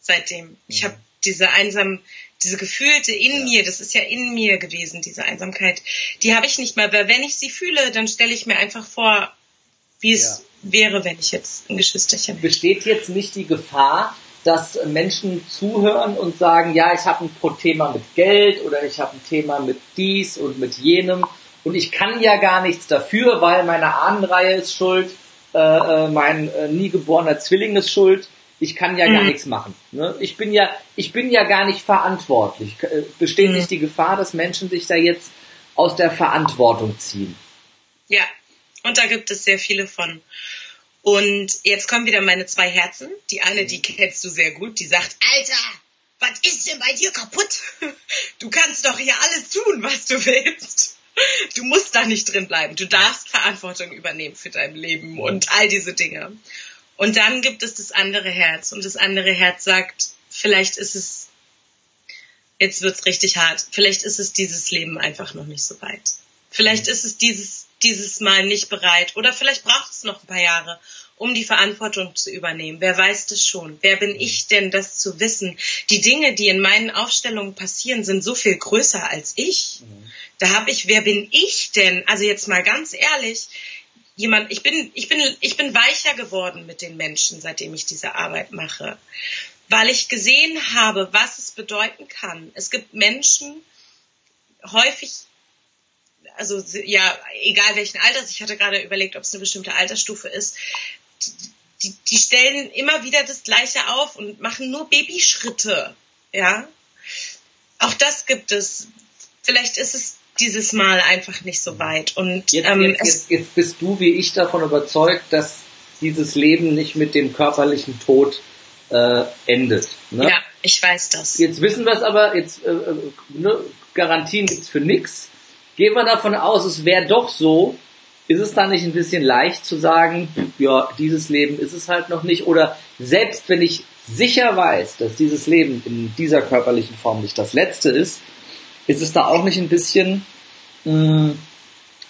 seitdem. Ich mhm. habe diese einsam, diese gefühlte in ja. mir, das ist ja in mir gewesen, diese Einsamkeit, die habe ich nicht mehr. Weil wenn ich sie fühle, dann stelle ich mir einfach vor, wie es ja. wäre, wenn ich jetzt ein Geschwisterchen hätte. Besteht jetzt nicht die Gefahr, dass Menschen zuhören und sagen, ja, ich habe ein Thema mit Geld oder ich habe ein Thema mit dies und mit jenem und ich kann ja gar nichts dafür, weil meine Ahnenreihe ist schuld, äh, äh mein äh, nie geborener Zwilling ist schuld, ich kann ja mhm. gar nichts machen. Ne? Ich bin ja, ich bin ja gar nicht verantwortlich. Äh, besteht mhm. nicht die Gefahr, dass Menschen sich da jetzt aus der Verantwortung ziehen? Ja, und da gibt es sehr viele von. Und jetzt kommen wieder meine zwei Herzen. Die eine, die kennst du sehr gut, die sagt, Alter, was ist denn bei dir kaputt? Du kannst doch hier alles tun, was du willst. Du musst da nicht drin bleiben. Du darfst Verantwortung übernehmen für dein Leben und all diese Dinge. Und dann gibt es das andere Herz. Und das andere Herz sagt, vielleicht ist es, jetzt wird's richtig hart, vielleicht ist es dieses Leben einfach noch nicht so weit. Vielleicht ist es dieses dieses Mal nicht bereit oder vielleicht braucht es noch ein paar Jahre, um die Verantwortung zu übernehmen. Wer weiß das schon? Wer bin ich denn, das zu wissen? Die Dinge, die in meinen Aufstellungen passieren, sind so viel größer als ich. Mhm. Da habe ich, wer bin ich denn? Also jetzt mal ganz ehrlich, jemand, ich bin, ich bin, ich bin weicher geworden mit den Menschen, seitdem ich diese Arbeit mache, weil ich gesehen habe, was es bedeuten kann. Es gibt Menschen, häufig also ja, egal welchen Alters, ich hatte gerade überlegt, ob es eine bestimmte Altersstufe ist, die, die stellen immer wieder das Gleiche auf und machen nur Babyschritte. ja. Auch das gibt es. Vielleicht ist es dieses Mal einfach nicht so weit. Und jetzt, ähm, jetzt, jetzt, jetzt bist du wie ich davon überzeugt, dass dieses Leben nicht mit dem körperlichen Tod äh, endet. Ne? Ja, ich weiß das. Jetzt wissen wir es aber, jetzt äh, äh ne, Garantien gibt's für nix. Gehen wir davon aus, es wäre doch so, ist es dann nicht ein bisschen leicht zu sagen, ja, dieses Leben ist es halt noch nicht? Oder selbst wenn ich sicher weiß, dass dieses Leben in dieser körperlichen Form nicht das letzte ist, ist es da auch nicht ein bisschen, mh, mm,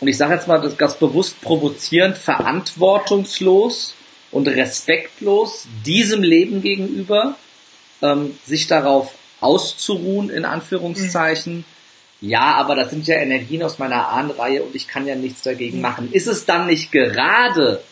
und ich sage jetzt mal das ganz bewusst provozierend, verantwortungslos und respektlos diesem Leben gegenüber, ähm, sich darauf auszuruhen, in Anführungszeichen. Ja, aber das sind ja Energien aus meiner Ahnenreihe und ich kann ja nichts dagegen machen. Ist es dann nicht gerade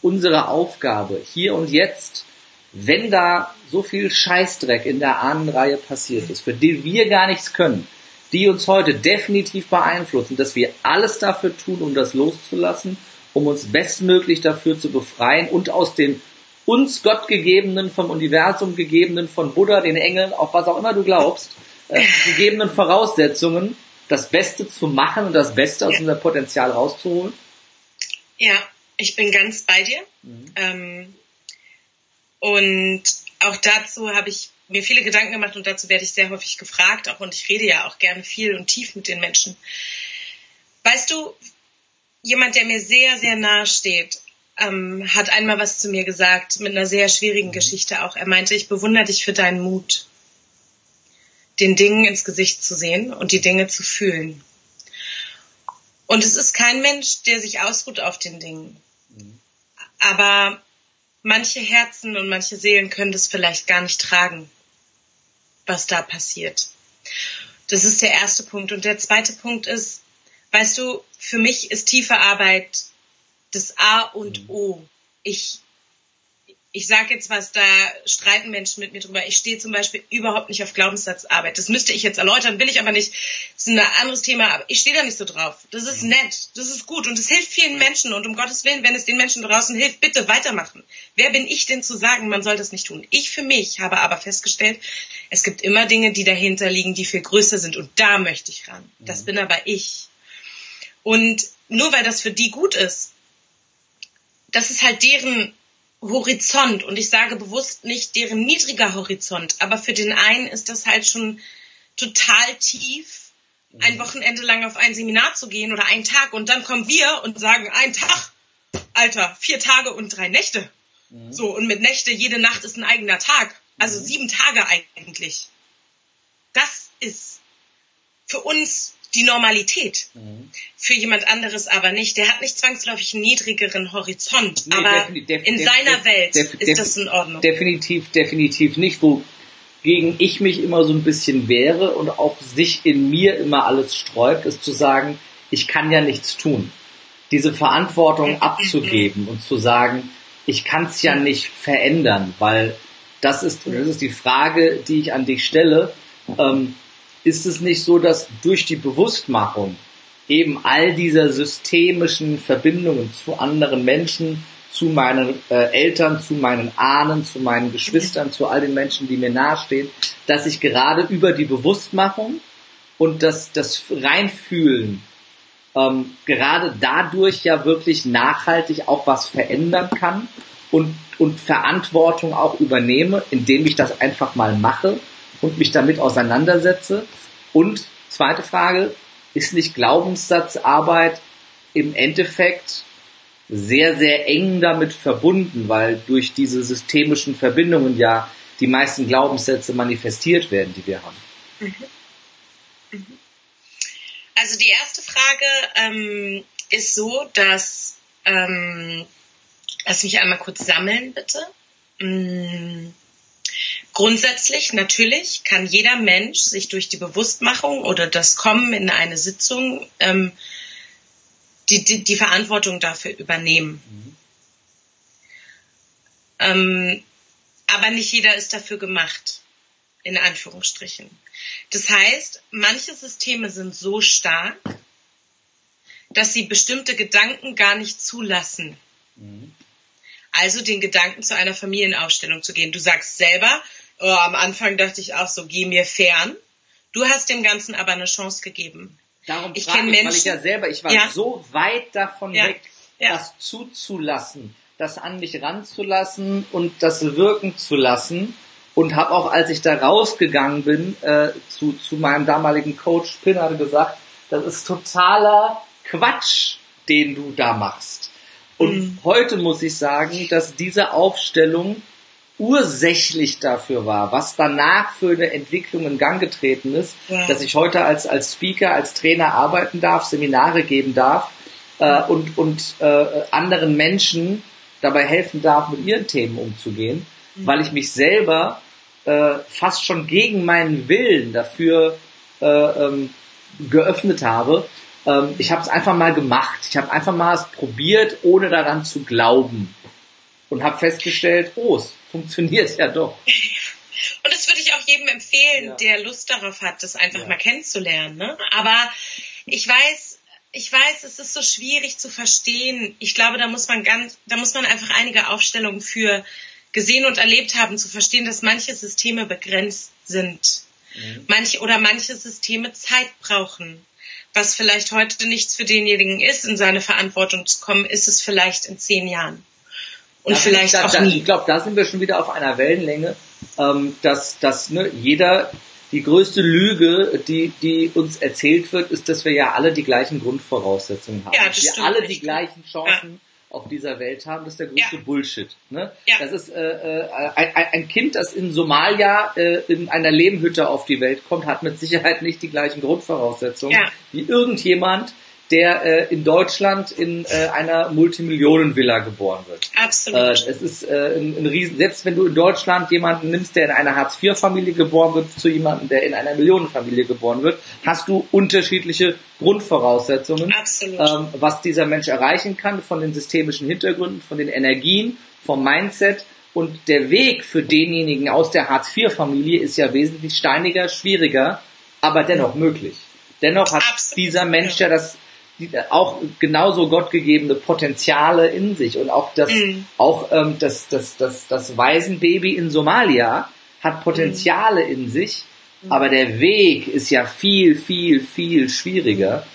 unsere Aufgabe, hier und jetzt, wenn da so viel Scheißdreck in der Ahnenreihe passiert ist, für die wir gar nichts können, die uns heute definitiv beeinflussen, dass wir alles dafür tun, um das loszulassen, um uns bestmöglich dafür zu befreien und aus den uns Gott gegebenen, vom Universum gegebenen, von Buddha, den Engeln, auf was auch immer du glaubst, äh, gegebenen Voraussetzungen, das Beste zu machen und das Beste aus ja. unserem Potenzial rauszuholen? Ja, ich bin ganz bei dir. Mhm. Ähm, und auch dazu habe ich mir viele Gedanken gemacht und dazu werde ich sehr häufig gefragt auch und ich rede ja auch gerne viel und tief mit den Menschen. Weißt du, jemand, der mir sehr, sehr nahe steht, ähm, hat einmal was zu mir gesagt mit einer sehr schwierigen mhm. Geschichte auch. Er meinte, ich bewundere dich für deinen Mut, den Dingen ins Gesicht zu sehen und die Dinge zu fühlen. Und es ist kein Mensch, der sich ausruht auf den Dingen. Mhm. Aber manche Herzen und manche Seelen können das vielleicht gar nicht tragen was da passiert. Das ist der erste Punkt. Und der zweite Punkt ist, weißt du, für mich ist tiefe Arbeit das A und mhm. O. Ich ich sage jetzt was, da streiten Menschen mit mir drüber. Ich stehe zum Beispiel überhaupt nicht auf Glaubenssatzarbeit. Das müsste ich jetzt erläutern, will ich aber nicht. Das ist ein anderes Thema, aber ich stehe da nicht so drauf. Das ist nett, das ist gut und es hilft vielen Menschen und um Gottes Willen, wenn es den Menschen draußen hilft, bitte weitermachen. Wer bin ich denn zu sagen, man soll das nicht tun? Ich für mich habe aber festgestellt, es gibt immer Dinge, die dahinter liegen, die viel größer sind und da möchte ich ran. Das bin aber ich. Und nur weil das für die gut ist, das ist halt deren Horizont und ich sage bewusst nicht deren niedriger Horizont, aber für den einen ist das halt schon total tief, ein mhm. Wochenende lang auf ein Seminar zu gehen oder einen Tag und dann kommen wir und sagen, ein Tag, Alter, vier Tage und drei Nächte. Mhm. So, und mit Nächte, jede Nacht ist ein eigener Tag. Also mhm. sieben Tage eigentlich. Das ist für uns die Normalität. Mhm. Für jemand anderes aber nicht. Der hat nicht zwangsläufig einen niedrigeren Horizont, nee, aber in seiner Welt ist das in Ordnung. Definitiv, definitiv nicht. Wogegen ich mich immer so ein bisschen wehre und auch sich in mir immer alles sträubt, ist zu sagen, ich kann ja nichts tun. Diese Verantwortung mhm. abzugeben und zu sagen, ich kann es ja nicht verändern, weil das ist, das ist die Frage, die ich an dich stelle. Ähm, ist es nicht so, dass durch die Bewusstmachung eben all dieser systemischen Verbindungen zu anderen Menschen, zu meinen äh, Eltern, zu meinen Ahnen, zu meinen Geschwistern, zu all den Menschen, die mir nahestehen, dass ich gerade über die Bewusstmachung und das, das Reinfühlen ähm, gerade dadurch ja wirklich nachhaltig auch was verändern kann und, und Verantwortung auch übernehme, indem ich das einfach mal mache und mich damit auseinandersetze. Und zweite Frage, ist nicht Glaubenssatzarbeit im Endeffekt sehr, sehr eng damit verbunden, weil durch diese systemischen Verbindungen ja die meisten Glaubenssätze manifestiert werden, die wir haben. Mhm. Mhm. Also die erste Frage ähm, ist so, dass, ähm, lass mich einmal kurz sammeln, bitte. Mhm. Grundsätzlich natürlich kann jeder Mensch sich durch die Bewusstmachung oder das Kommen in eine Sitzung ähm, die, die, die Verantwortung dafür übernehmen. Mhm. Ähm, aber nicht jeder ist dafür gemacht, in Anführungsstrichen. Das heißt, manche Systeme sind so stark, dass sie bestimmte Gedanken gar nicht zulassen. Mhm. Also den Gedanken zu einer Familienaufstellung zu gehen. Du sagst selber, Oh, am Anfang dachte ich auch so, geh mir fern. Du hast dem Ganzen aber eine Chance gegeben. Darum ich frage ich, Menschen, weil ich ja selber, ich war ja. so weit davon ja. weg, ja. das zuzulassen, das an mich ranzulassen und das wirken zu lassen. Und habe auch, als ich da rausgegangen bin, äh, zu, zu meinem damaligen Coach Spinner gesagt, das ist totaler Quatsch, den du da machst. Und mhm. heute muss ich sagen, dass diese Aufstellung ursächlich dafür war, was danach für eine Entwicklung in Gang getreten ist, ja. dass ich heute als, als Speaker, als Trainer arbeiten darf, Seminare geben darf äh, und, und äh, anderen Menschen dabei helfen darf, mit ihren Themen umzugehen, mhm. weil ich mich selber äh, fast schon gegen meinen Willen dafür äh, ähm, geöffnet habe. Ähm, ich habe es einfach mal gemacht. Ich habe einfach mal es probiert, ohne daran zu glauben. Und habe festgestellt, oh, es funktioniert ja doch. Und das würde ich auch jedem empfehlen, ja. der Lust darauf hat, das einfach ja. mal kennenzulernen. Ne? Aber ich weiß, ich weiß, es ist so schwierig zu verstehen. Ich glaube, da muss man ganz, da muss man einfach einige Aufstellungen für gesehen und erlebt haben, zu verstehen, dass manche Systeme begrenzt sind. Mhm. Manche oder manche Systeme Zeit brauchen. Was vielleicht heute nichts für denjenigen ist, in seine Verantwortung zu kommen, ist es vielleicht in zehn Jahren. Und da vielleicht da, auch da, nie. Ich glaube, da sind wir schon wieder auf einer Wellenlänge, ähm, dass, dass ne, jeder die größte Lüge, die, die uns erzählt wird, ist, dass wir ja alle die gleichen Grundvoraussetzungen haben. Ja, das wir alle die gleichen Chancen ja auf dieser Welt haben, das ist der größte ja. Bullshit. Ne? Ja. Das ist äh, äh, ein, ein Kind, das in Somalia äh, in einer Lehmhütte auf die Welt kommt, hat mit Sicherheit nicht die gleichen Grundvoraussetzungen ja. wie irgendjemand, der äh, in Deutschland in äh, einer Multimillionenvilla geboren wird. Absolut. Äh, es ist äh, ein, ein Riesen, selbst wenn du in Deutschland jemanden nimmst, der in einer Hartz-IV-Familie geboren wird, zu jemandem, der in einer Millionenfamilie geboren wird, hast du unterschiedliche Grundvoraussetzungen, Absolut. Ähm, was dieser Mensch erreichen kann, von den systemischen Hintergründen, von den Energien, vom Mindset. Und der Weg für denjenigen aus der Hartz-IV-Familie ist ja wesentlich steiniger, schwieriger, aber dennoch möglich. Dennoch hat Absolut. dieser Mensch ja das auch genauso gottgegebene Potenziale in sich und auch das mhm. auch ähm, das das das das Waisenbaby in Somalia hat Potenziale mhm. in sich, mhm. aber der Weg ist ja viel viel viel schwieriger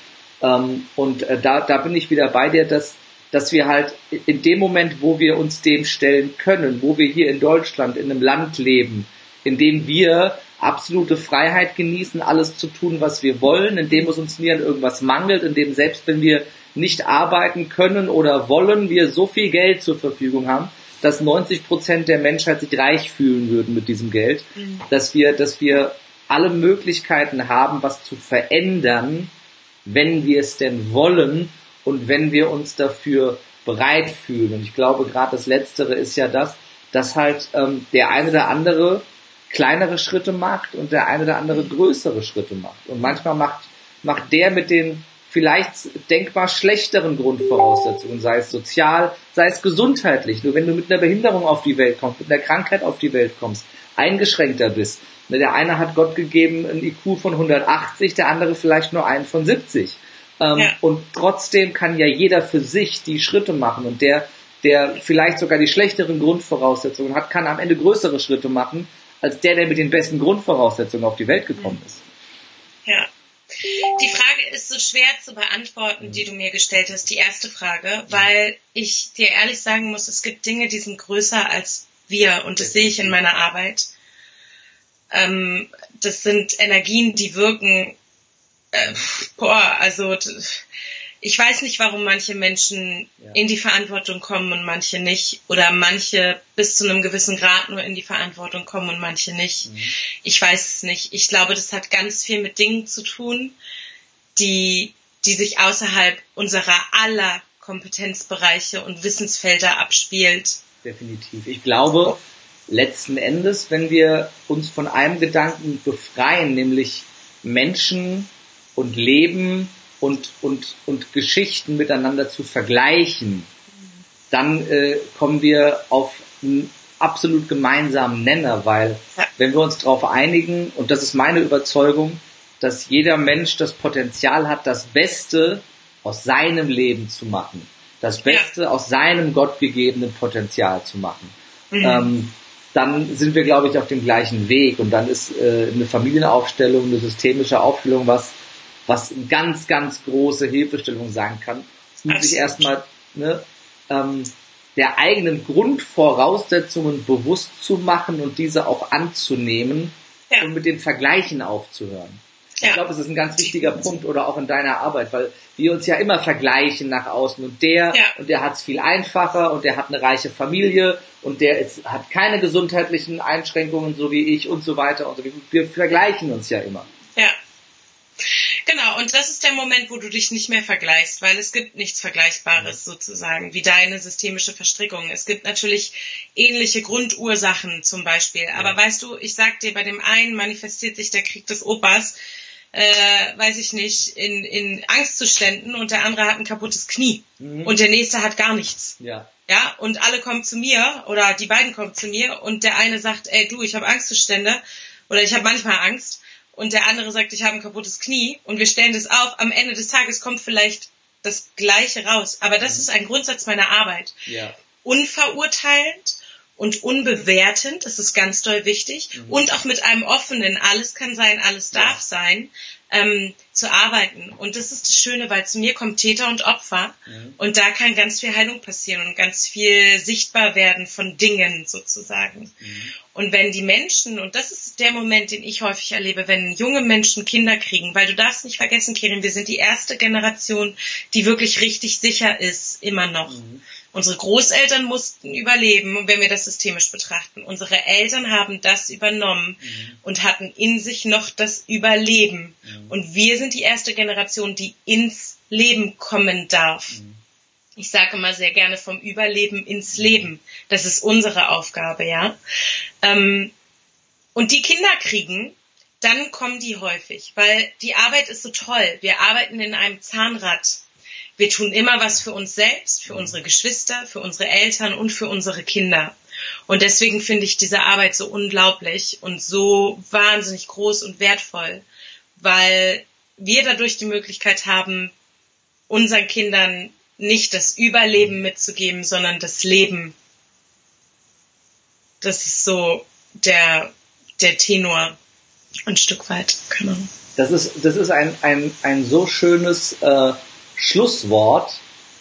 ähm, und äh, da da bin ich wieder bei dir, dass dass wir halt in dem Moment, wo wir uns dem stellen können, wo wir hier in Deutschland in einem Land leben, in dem wir absolute Freiheit genießen, alles zu tun, was wir wollen, indem es uns nie an irgendwas mangelt, indem selbst wenn wir nicht arbeiten können oder wollen, wir so viel Geld zur Verfügung haben, dass 90 Prozent der Menschheit sich reich fühlen würden mit diesem Geld, mhm. dass wir, dass wir alle Möglichkeiten haben, was zu verändern, wenn wir es denn wollen und wenn wir uns dafür bereit fühlen. Und ich glaube, gerade das Letztere ist ja das, dass halt ähm, der eine oder andere kleinere Schritte macht und der eine oder andere größere Schritte macht. Und manchmal macht, macht der mit den vielleicht denkbar schlechteren Grundvoraussetzungen, sei es sozial, sei es gesundheitlich. Nur wenn du mit einer Behinderung auf die Welt kommst, mit einer Krankheit auf die Welt kommst, eingeschränkter bist. Ne, der eine hat Gott gegeben ein IQ von 180, der andere vielleicht nur einen von 70. Ähm, ja. Und trotzdem kann ja jeder für sich die Schritte machen und der, der vielleicht sogar die schlechteren Grundvoraussetzungen hat, kann am Ende größere Schritte machen, als der, der mit den besten Grundvoraussetzungen auf die Welt gekommen ist. Ja. Die Frage ist so schwer zu beantworten, die du mir gestellt hast, die erste Frage, weil ich dir ehrlich sagen muss, es gibt Dinge, die sind größer als wir und das sehe ich in meiner Arbeit. Ähm, das sind Energien, die wirken, äh, boah, also ich weiß nicht, warum manche Menschen ja. in die Verantwortung kommen und manche nicht. Oder manche bis zu einem gewissen Grad nur in die Verantwortung kommen und manche nicht. Mhm. Ich weiß es nicht. Ich glaube, das hat ganz viel mit Dingen zu tun, die, die sich außerhalb unserer aller Kompetenzbereiche und Wissensfelder abspielt. Definitiv. Ich glaube, letzten Endes, wenn wir uns von einem Gedanken befreien, nämlich Menschen und Leben und, und, und Geschichten miteinander zu vergleichen, dann äh, kommen wir auf einen absolut gemeinsamen Nenner, weil wenn wir uns darauf einigen, und das ist meine Überzeugung, dass jeder Mensch das Potenzial hat, das Beste aus seinem Leben zu machen, das Beste ja. aus seinem gottgegebenen Potenzial zu machen. Mhm. Ähm, dann sind wir, glaube ich, auf dem gleichen Weg. Und dann ist äh, eine Familienaufstellung, eine systemische Aufstellung, was, was eine ganz, ganz große Hilfestellung sein kann, um sich erstmal ne, ähm, der eigenen Grundvoraussetzungen bewusst zu machen und diese auch anzunehmen ja. und mit den Vergleichen aufzuhören. Ja. Ich glaube, das ist ein ganz wichtiger Punkt oder auch in deiner Arbeit, weil wir uns ja immer vergleichen nach außen und der ja. und der hat es viel einfacher und der hat eine reiche Familie und der ist, hat keine gesundheitlichen Einschränkungen so wie ich und so weiter und so. Wir vergleichen uns ja immer. Ja. Genau, und das ist der Moment, wo du dich nicht mehr vergleichst, weil es gibt nichts Vergleichbares sozusagen wie deine systemische Verstrickung. Es gibt natürlich ähnliche Grundursachen zum Beispiel, aber weißt du, ich sag dir, bei dem einen manifestiert sich der Krieg des Opas äh, weiß ich nicht, in, in Angstzuständen und der andere hat ein kaputtes Knie mhm. und der nächste hat gar nichts. Ja. Ja, und alle kommen zu mir oder die beiden kommen zu mir und der eine sagt, ey du, ich habe Angstzustände oder ich habe manchmal Angst und der andere sagt, ich habe ein kaputtes Knie und wir stellen das auf. Am Ende des Tages kommt vielleicht das Gleiche raus. Aber das mhm. ist ein Grundsatz meiner Arbeit. Ja. Unverurteilend und unbewertend, das ist ganz doll wichtig, mhm. und auch mit einem offenen, alles kann sein, alles darf ja. sein, ähm, zu arbeiten. Und das ist das Schöne, weil zu mir kommt Täter und Opfer mhm. und da kann ganz viel Heilung passieren und ganz viel sichtbar werden von Dingen sozusagen. Mhm. Und wenn die Menschen, und das ist der Moment, den ich häufig erlebe, wenn junge Menschen Kinder kriegen, weil du darfst nicht vergessen, Kirin, wir sind die erste Generation, die wirklich richtig sicher ist, immer noch. Mhm. Unsere Großeltern mussten überleben, wenn wir das systemisch betrachten. Unsere Eltern haben das übernommen mhm. und hatten in sich noch das Überleben. Mhm. Und wir sind die erste Generation, die ins Leben kommen darf. Mhm. Ich sage immer sehr gerne vom Überleben ins Leben. Das ist unsere Aufgabe, ja. Ähm, und die Kinder kriegen, dann kommen die häufig, weil die Arbeit ist so toll. Wir arbeiten in einem Zahnrad. Wir tun immer was für uns selbst, für unsere Geschwister, für unsere Eltern und für unsere Kinder. Und deswegen finde ich diese Arbeit so unglaublich und so wahnsinnig groß und wertvoll, weil wir dadurch die Möglichkeit haben, unseren Kindern nicht das Überleben mitzugeben, sondern das Leben. Das ist so der, der Tenor ein Stück weit. Genau. Das ist, das ist ein, ein, ein so schönes äh, Schlusswort,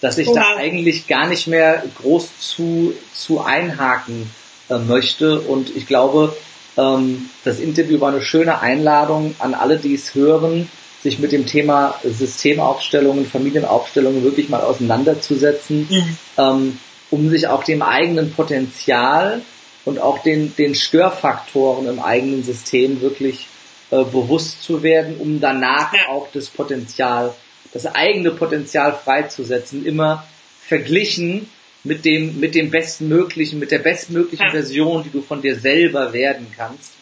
dass ich da eigentlich gar nicht mehr groß zu, zu einhaken äh, möchte. Und ich glaube, ähm, das Interview war eine schöne Einladung an alle, die es hören, sich mit dem Thema Systemaufstellungen, Familienaufstellungen wirklich mal auseinanderzusetzen, mhm. ähm, um sich auch dem eigenen Potenzial und auch den, den Störfaktoren im eigenen System wirklich äh, bewusst zu werden, um danach ja. auch das Potenzial das eigene Potenzial freizusetzen, immer verglichen mit dem, mit dem bestmöglichen, mit der bestmöglichen ja. Version, die du von dir selber werden kannst.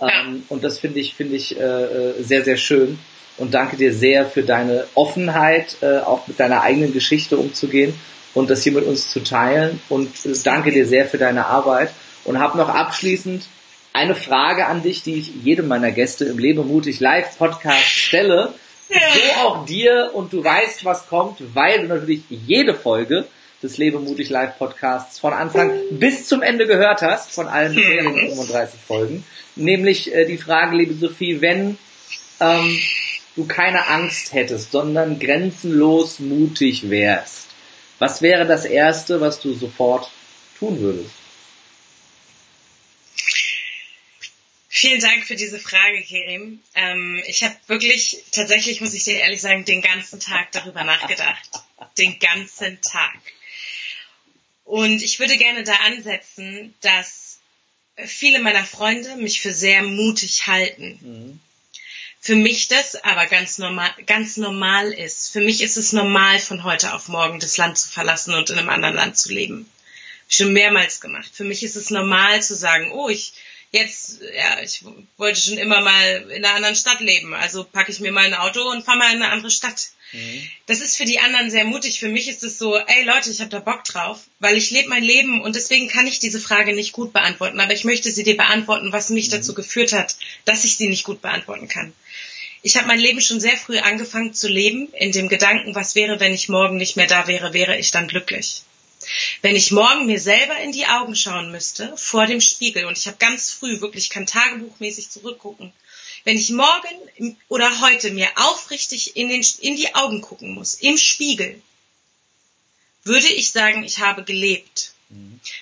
Ähm, und das finde ich, finde ich äh, äh, sehr, sehr schön. Und danke dir sehr für deine Offenheit, äh, auch mit deiner eigenen Geschichte umzugehen und das hier mit uns zu teilen. Und äh, danke dir sehr für deine Arbeit. Und habe noch abschließend eine Frage an dich, die ich jedem meiner Gäste im Lebe mutig Live Podcast stelle. So auch dir und du weißt, was kommt, weil du natürlich jede Folge des Lebe mutig Live Podcasts von Anfang bis zum Ende gehört hast, von allen bisherigen 35 Folgen. Nämlich äh, die Frage, liebe Sophie, wenn ähm, du keine Angst hättest, sondern grenzenlos mutig wärst, was wäre das Erste, was du sofort tun würdest? Vielen Dank für diese Frage, Kerim. Ähm, ich habe wirklich, tatsächlich muss ich dir ehrlich sagen, den ganzen Tag darüber nachgedacht. Den ganzen Tag. Und ich würde gerne da ansetzen, dass viele meiner Freunde mich für sehr mutig halten. Mhm. Für mich das aber ganz normal, ganz normal ist. Für mich ist es normal, von heute auf morgen das Land zu verlassen und in einem anderen Land zu leben. Schon mehrmals gemacht. Für mich ist es normal zu sagen, oh, ich jetzt, ja, ich wollte schon immer mal in einer anderen Stadt leben. Also packe ich mir mal ein Auto und fahre mal in eine andere Stadt. Mhm. Das ist für die anderen sehr mutig. Für mich ist es so, ey Leute, ich habe da Bock drauf, weil ich lebe mein Leben und deswegen kann ich diese Frage nicht gut beantworten. Aber ich möchte sie dir beantworten, was mich mhm. dazu geführt hat, dass ich sie nicht gut beantworten kann. Ich habe mein Leben schon sehr früh angefangen zu leben, in dem Gedanken, was wäre, wenn ich morgen nicht mehr da wäre, wäre ich dann glücklich. Wenn ich morgen mir selber in die Augen schauen müsste, vor dem Spiegel, und ich habe ganz früh, wirklich kann tagebuchmäßig zurückgucken, wenn ich morgen oder heute mir aufrichtig in, den, in die Augen gucken muss, im Spiegel, würde ich sagen, ich habe gelebt.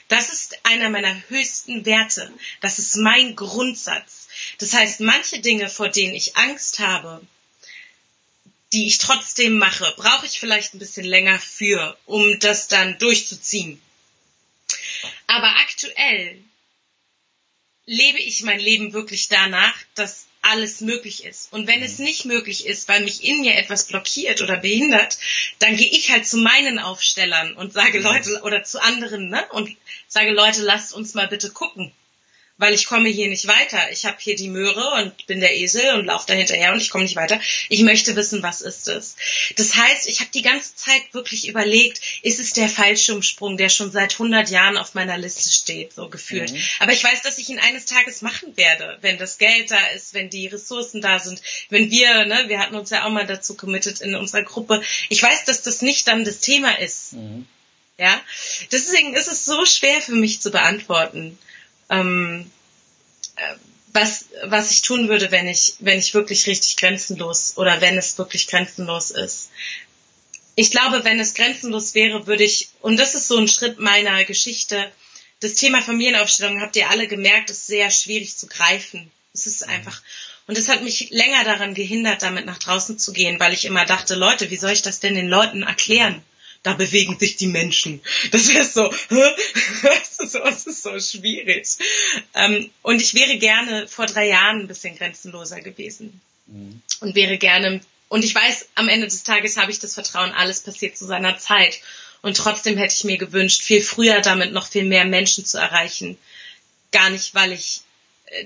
Das ist einer meiner höchsten Werte. Das ist mein Grundsatz. Das heißt, manche Dinge, vor denen ich Angst habe, die ich trotzdem mache, brauche ich vielleicht ein bisschen länger für, um das dann durchzuziehen. Aber aktuell lebe ich mein Leben wirklich danach, dass alles möglich ist. Und wenn es nicht möglich ist, weil mich in mir etwas blockiert oder behindert, dann gehe ich halt zu meinen Aufstellern und sage mhm. Leute oder zu anderen, ne? Und sage Leute, lasst uns mal bitte gucken weil ich komme hier nicht weiter. Ich habe hier die Möhre und bin der Esel und laufe da hinterher und ich komme nicht weiter. Ich möchte wissen, was ist es. Das heißt, ich habe die ganze Zeit wirklich überlegt, ist es der Fallschirmsprung, der schon seit 100 Jahren auf meiner Liste steht, so gefühlt. Mhm. Aber ich weiß, dass ich ihn eines Tages machen werde, wenn das Geld da ist, wenn die Ressourcen da sind, wenn wir, ne, wir hatten uns ja auch mal dazu committed in unserer Gruppe. Ich weiß, dass das nicht dann das Thema ist. Mhm. Ja, deswegen ist es so schwer für mich zu beantworten ähm, äh, was, was ich tun würde, wenn ich, wenn ich wirklich richtig grenzenlos oder wenn es wirklich grenzenlos ist. Ich glaube, wenn es grenzenlos wäre, würde ich, und das ist so ein Schritt meiner Geschichte, das Thema Familienaufstellung habt ihr alle gemerkt, ist sehr schwierig zu greifen. Es ist einfach, und es hat mich länger daran gehindert, damit nach draußen zu gehen, weil ich immer dachte, Leute, wie soll ich das denn den Leuten erklären? Da bewegen sich die Menschen. Das ist so, das ist so, das ist so schwierig. Ähm, und ich wäre gerne vor drei Jahren ein bisschen grenzenloser gewesen. Mhm. Und wäre gerne, und ich weiß, am Ende des Tages habe ich das Vertrauen, alles passiert zu seiner Zeit. Und trotzdem hätte ich mir gewünscht, viel früher damit noch viel mehr Menschen zu erreichen. Gar nicht, weil ich äh,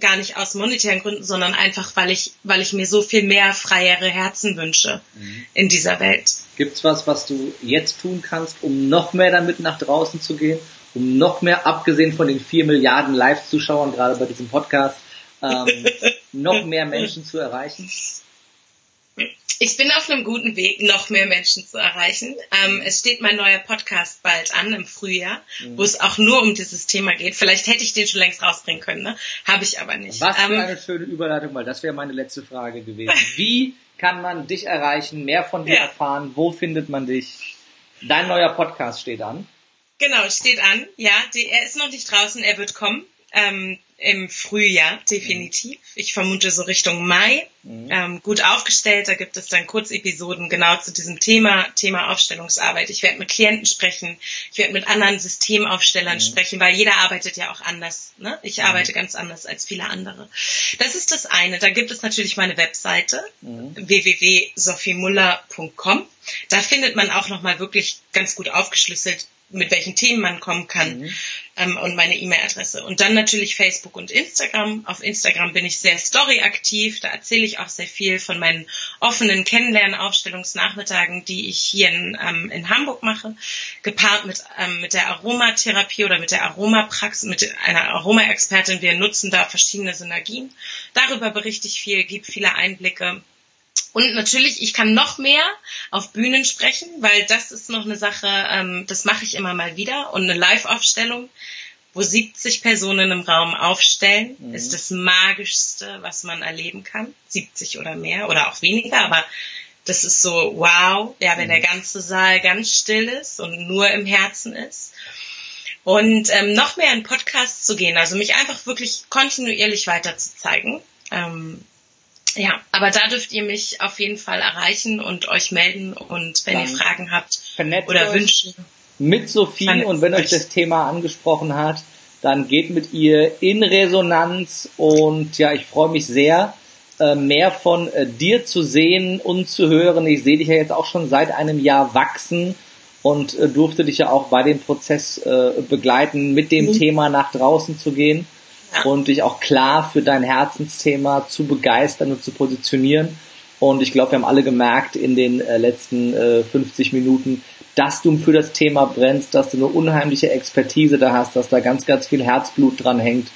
gar nicht aus monetären Gründen, sondern einfach, weil ich, weil ich mir so viel mehr freiere Herzen wünsche mhm. in dieser Welt. Gibt's was, was du jetzt tun kannst, um noch mehr damit nach draußen zu gehen, um noch mehr, abgesehen von den vier Milliarden Live-Zuschauern gerade bei diesem Podcast, ähm, noch mehr Menschen zu erreichen? Ich bin auf einem guten Weg, noch mehr Menschen zu erreichen. Ähm, es steht mein neuer Podcast bald an im Frühjahr, mhm. wo es auch nur um dieses Thema geht. Vielleicht hätte ich den schon längst rausbringen können, ne? Habe ich aber nicht. Was für ähm, eine schöne Überleitung, weil das wäre meine letzte Frage gewesen. Wie kann man dich erreichen, mehr von dir ja. erfahren? Wo findet man dich? Dein neuer Podcast steht an. Genau, steht an. Ja, die, er ist noch nicht draußen, er wird kommen. Ähm, im Frühjahr, definitiv. Ich vermute so Richtung Mai. Mhm. Ähm, gut aufgestellt, da gibt es dann Kurzepisoden genau zu diesem Thema, Thema Aufstellungsarbeit. Ich werde mit Klienten sprechen, ich werde mit anderen Systemaufstellern mhm. sprechen, weil jeder arbeitet ja auch anders. Ne? Ich mhm. arbeite ganz anders als viele andere. Das ist das eine. Da gibt es natürlich meine Webseite mhm. www.sophiemuller.com. Da findet man auch nochmal wirklich ganz gut aufgeschlüsselt, mit welchen Themen man kommen kann mhm. ähm, und meine E-Mail-Adresse. Und dann natürlich Facebook und Instagram. Auf Instagram bin ich sehr story-aktiv. Da erzähle ich auch sehr viel von meinen offenen Kennenlernen-Aufstellungsnachmittagen, die ich hier in, ähm, in Hamburg mache, gepaart mit, ähm, mit der Aromatherapie oder mit der Aromapraxis, mit einer Aromaexpertin. Wir nutzen da verschiedene Synergien. Darüber berichte ich viel, gebe viele Einblicke und natürlich, ich kann noch mehr auf Bühnen sprechen, weil das ist noch eine Sache, ähm, das mache ich immer mal wieder. Und eine Live-Aufstellung, wo 70 Personen im Raum aufstellen, mhm. ist das Magischste, was man erleben kann. 70 oder mehr oder auch weniger, aber das ist so wow, ja, wenn mhm. der ganze Saal ganz still ist und nur im Herzen ist. Und ähm, noch mehr in Podcasts zu gehen, also mich einfach wirklich kontinuierlich weiter zu zeigen. Ähm, ja, aber da dürft ihr mich auf jeden Fall erreichen und euch melden und wenn Dann ihr Fragen habt oder Wünsche. Mit Sophie und wenn euch das Thema angesprochen hat, dann geht mit ihr in Resonanz und ja, ich freue mich sehr, äh, mehr von äh, dir zu sehen und zu hören. Ich sehe dich ja jetzt auch schon seit einem Jahr wachsen und äh, durfte dich ja auch bei dem Prozess begleiten, mit dem mhm. Thema nach draußen zu gehen und dich auch klar für dein Herzensthema zu begeistern und zu positionieren. Und ich glaube, wir haben alle gemerkt in den äh, letzten äh, 50 Minuten, dass du für das Thema brennst, dass du eine unheimliche Expertise da hast, dass da ganz, ganz viel Herzblut dran hängt.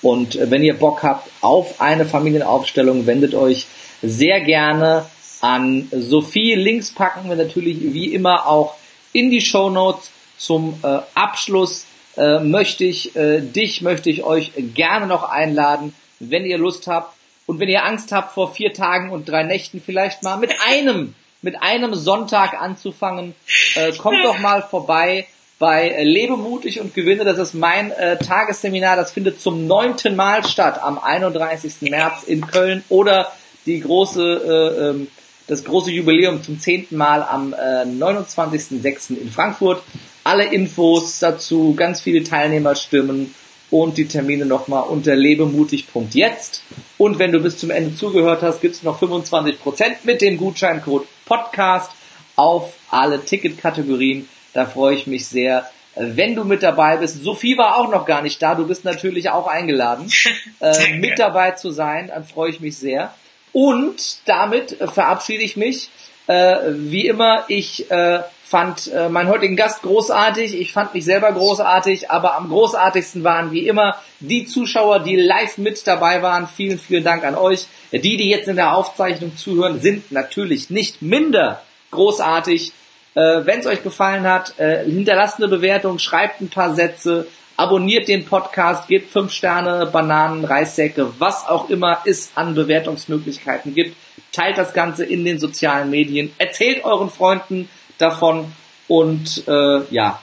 Und äh, wenn ihr Bock habt auf eine Familienaufstellung, wendet euch sehr gerne an Sophie. Links packen wir natürlich wie immer auch in die Show Notes zum äh, Abschluss äh, möchte ich äh, dich, möchte ich euch gerne noch einladen, wenn ihr Lust habt und wenn ihr Angst habt vor vier Tagen und drei Nächten vielleicht mal mit einem, mit einem Sonntag anzufangen, äh, kommt doch mal vorbei bei äh, Lebe mutig und gewinne. Das ist mein äh, Tagesseminar. Das findet zum neunten Mal statt am 31. März in Köln oder die große, äh, ähm, das große Jubiläum zum zehnten Mal am äh, 29.06. in Frankfurt. Alle Infos dazu, ganz viele Teilnehmerstimmen und die Termine nochmal unter lebemutig.jetzt. Und wenn du bis zum Ende zugehört hast, gibt's noch 25% mit dem Gutscheincode Podcast auf alle Ticketkategorien. Da freue ich mich sehr, wenn du mit dabei bist. Sophie war auch noch gar nicht da. Du bist natürlich auch eingeladen, äh, mit dabei zu sein. Dann freue ich mich sehr. Und damit verabschiede ich mich. Äh, wie immer, ich äh, fand äh, meinen heutigen Gast großartig, ich fand mich selber großartig, aber am großartigsten waren wie immer die Zuschauer, die live mit dabei waren. Vielen, vielen Dank an euch. Die, die jetzt in der Aufzeichnung zuhören, sind natürlich nicht minder großartig. Äh, Wenn es euch gefallen hat, äh, hinterlasst eine Bewertung, schreibt ein paar Sätze, abonniert den Podcast, gebt fünf Sterne, Bananen, Reissäcke, was auch immer es an Bewertungsmöglichkeiten gibt. Teilt das Ganze in den sozialen Medien, erzählt euren Freunden, davon und äh, ja,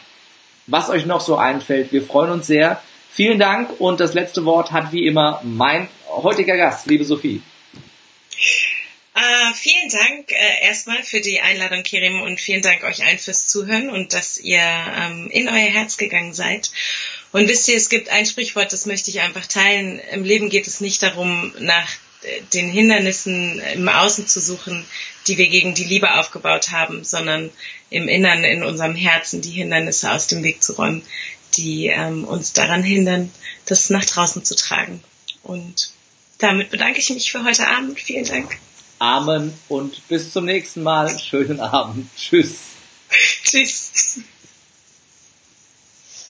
was euch noch so einfällt. Wir freuen uns sehr. Vielen Dank und das letzte Wort hat wie immer mein heutiger Gast, liebe Sophie. Uh, vielen Dank äh, erstmal für die Einladung, Kirim, und vielen Dank euch allen fürs Zuhören und dass ihr ähm, in euer Herz gegangen seid. Und wisst ihr, es gibt ein Sprichwort, das möchte ich einfach teilen. Im Leben geht es nicht darum, nach den Hindernissen im Außen zu suchen, die wir gegen die Liebe aufgebaut haben, sondern im Innern, in unserem Herzen die Hindernisse aus dem Weg zu räumen, die ähm, uns daran hindern, das nach draußen zu tragen. Und damit bedanke ich mich für heute Abend. Vielen Dank. Amen und bis zum nächsten Mal. Schönen Abend. Tschüss. Tschüss.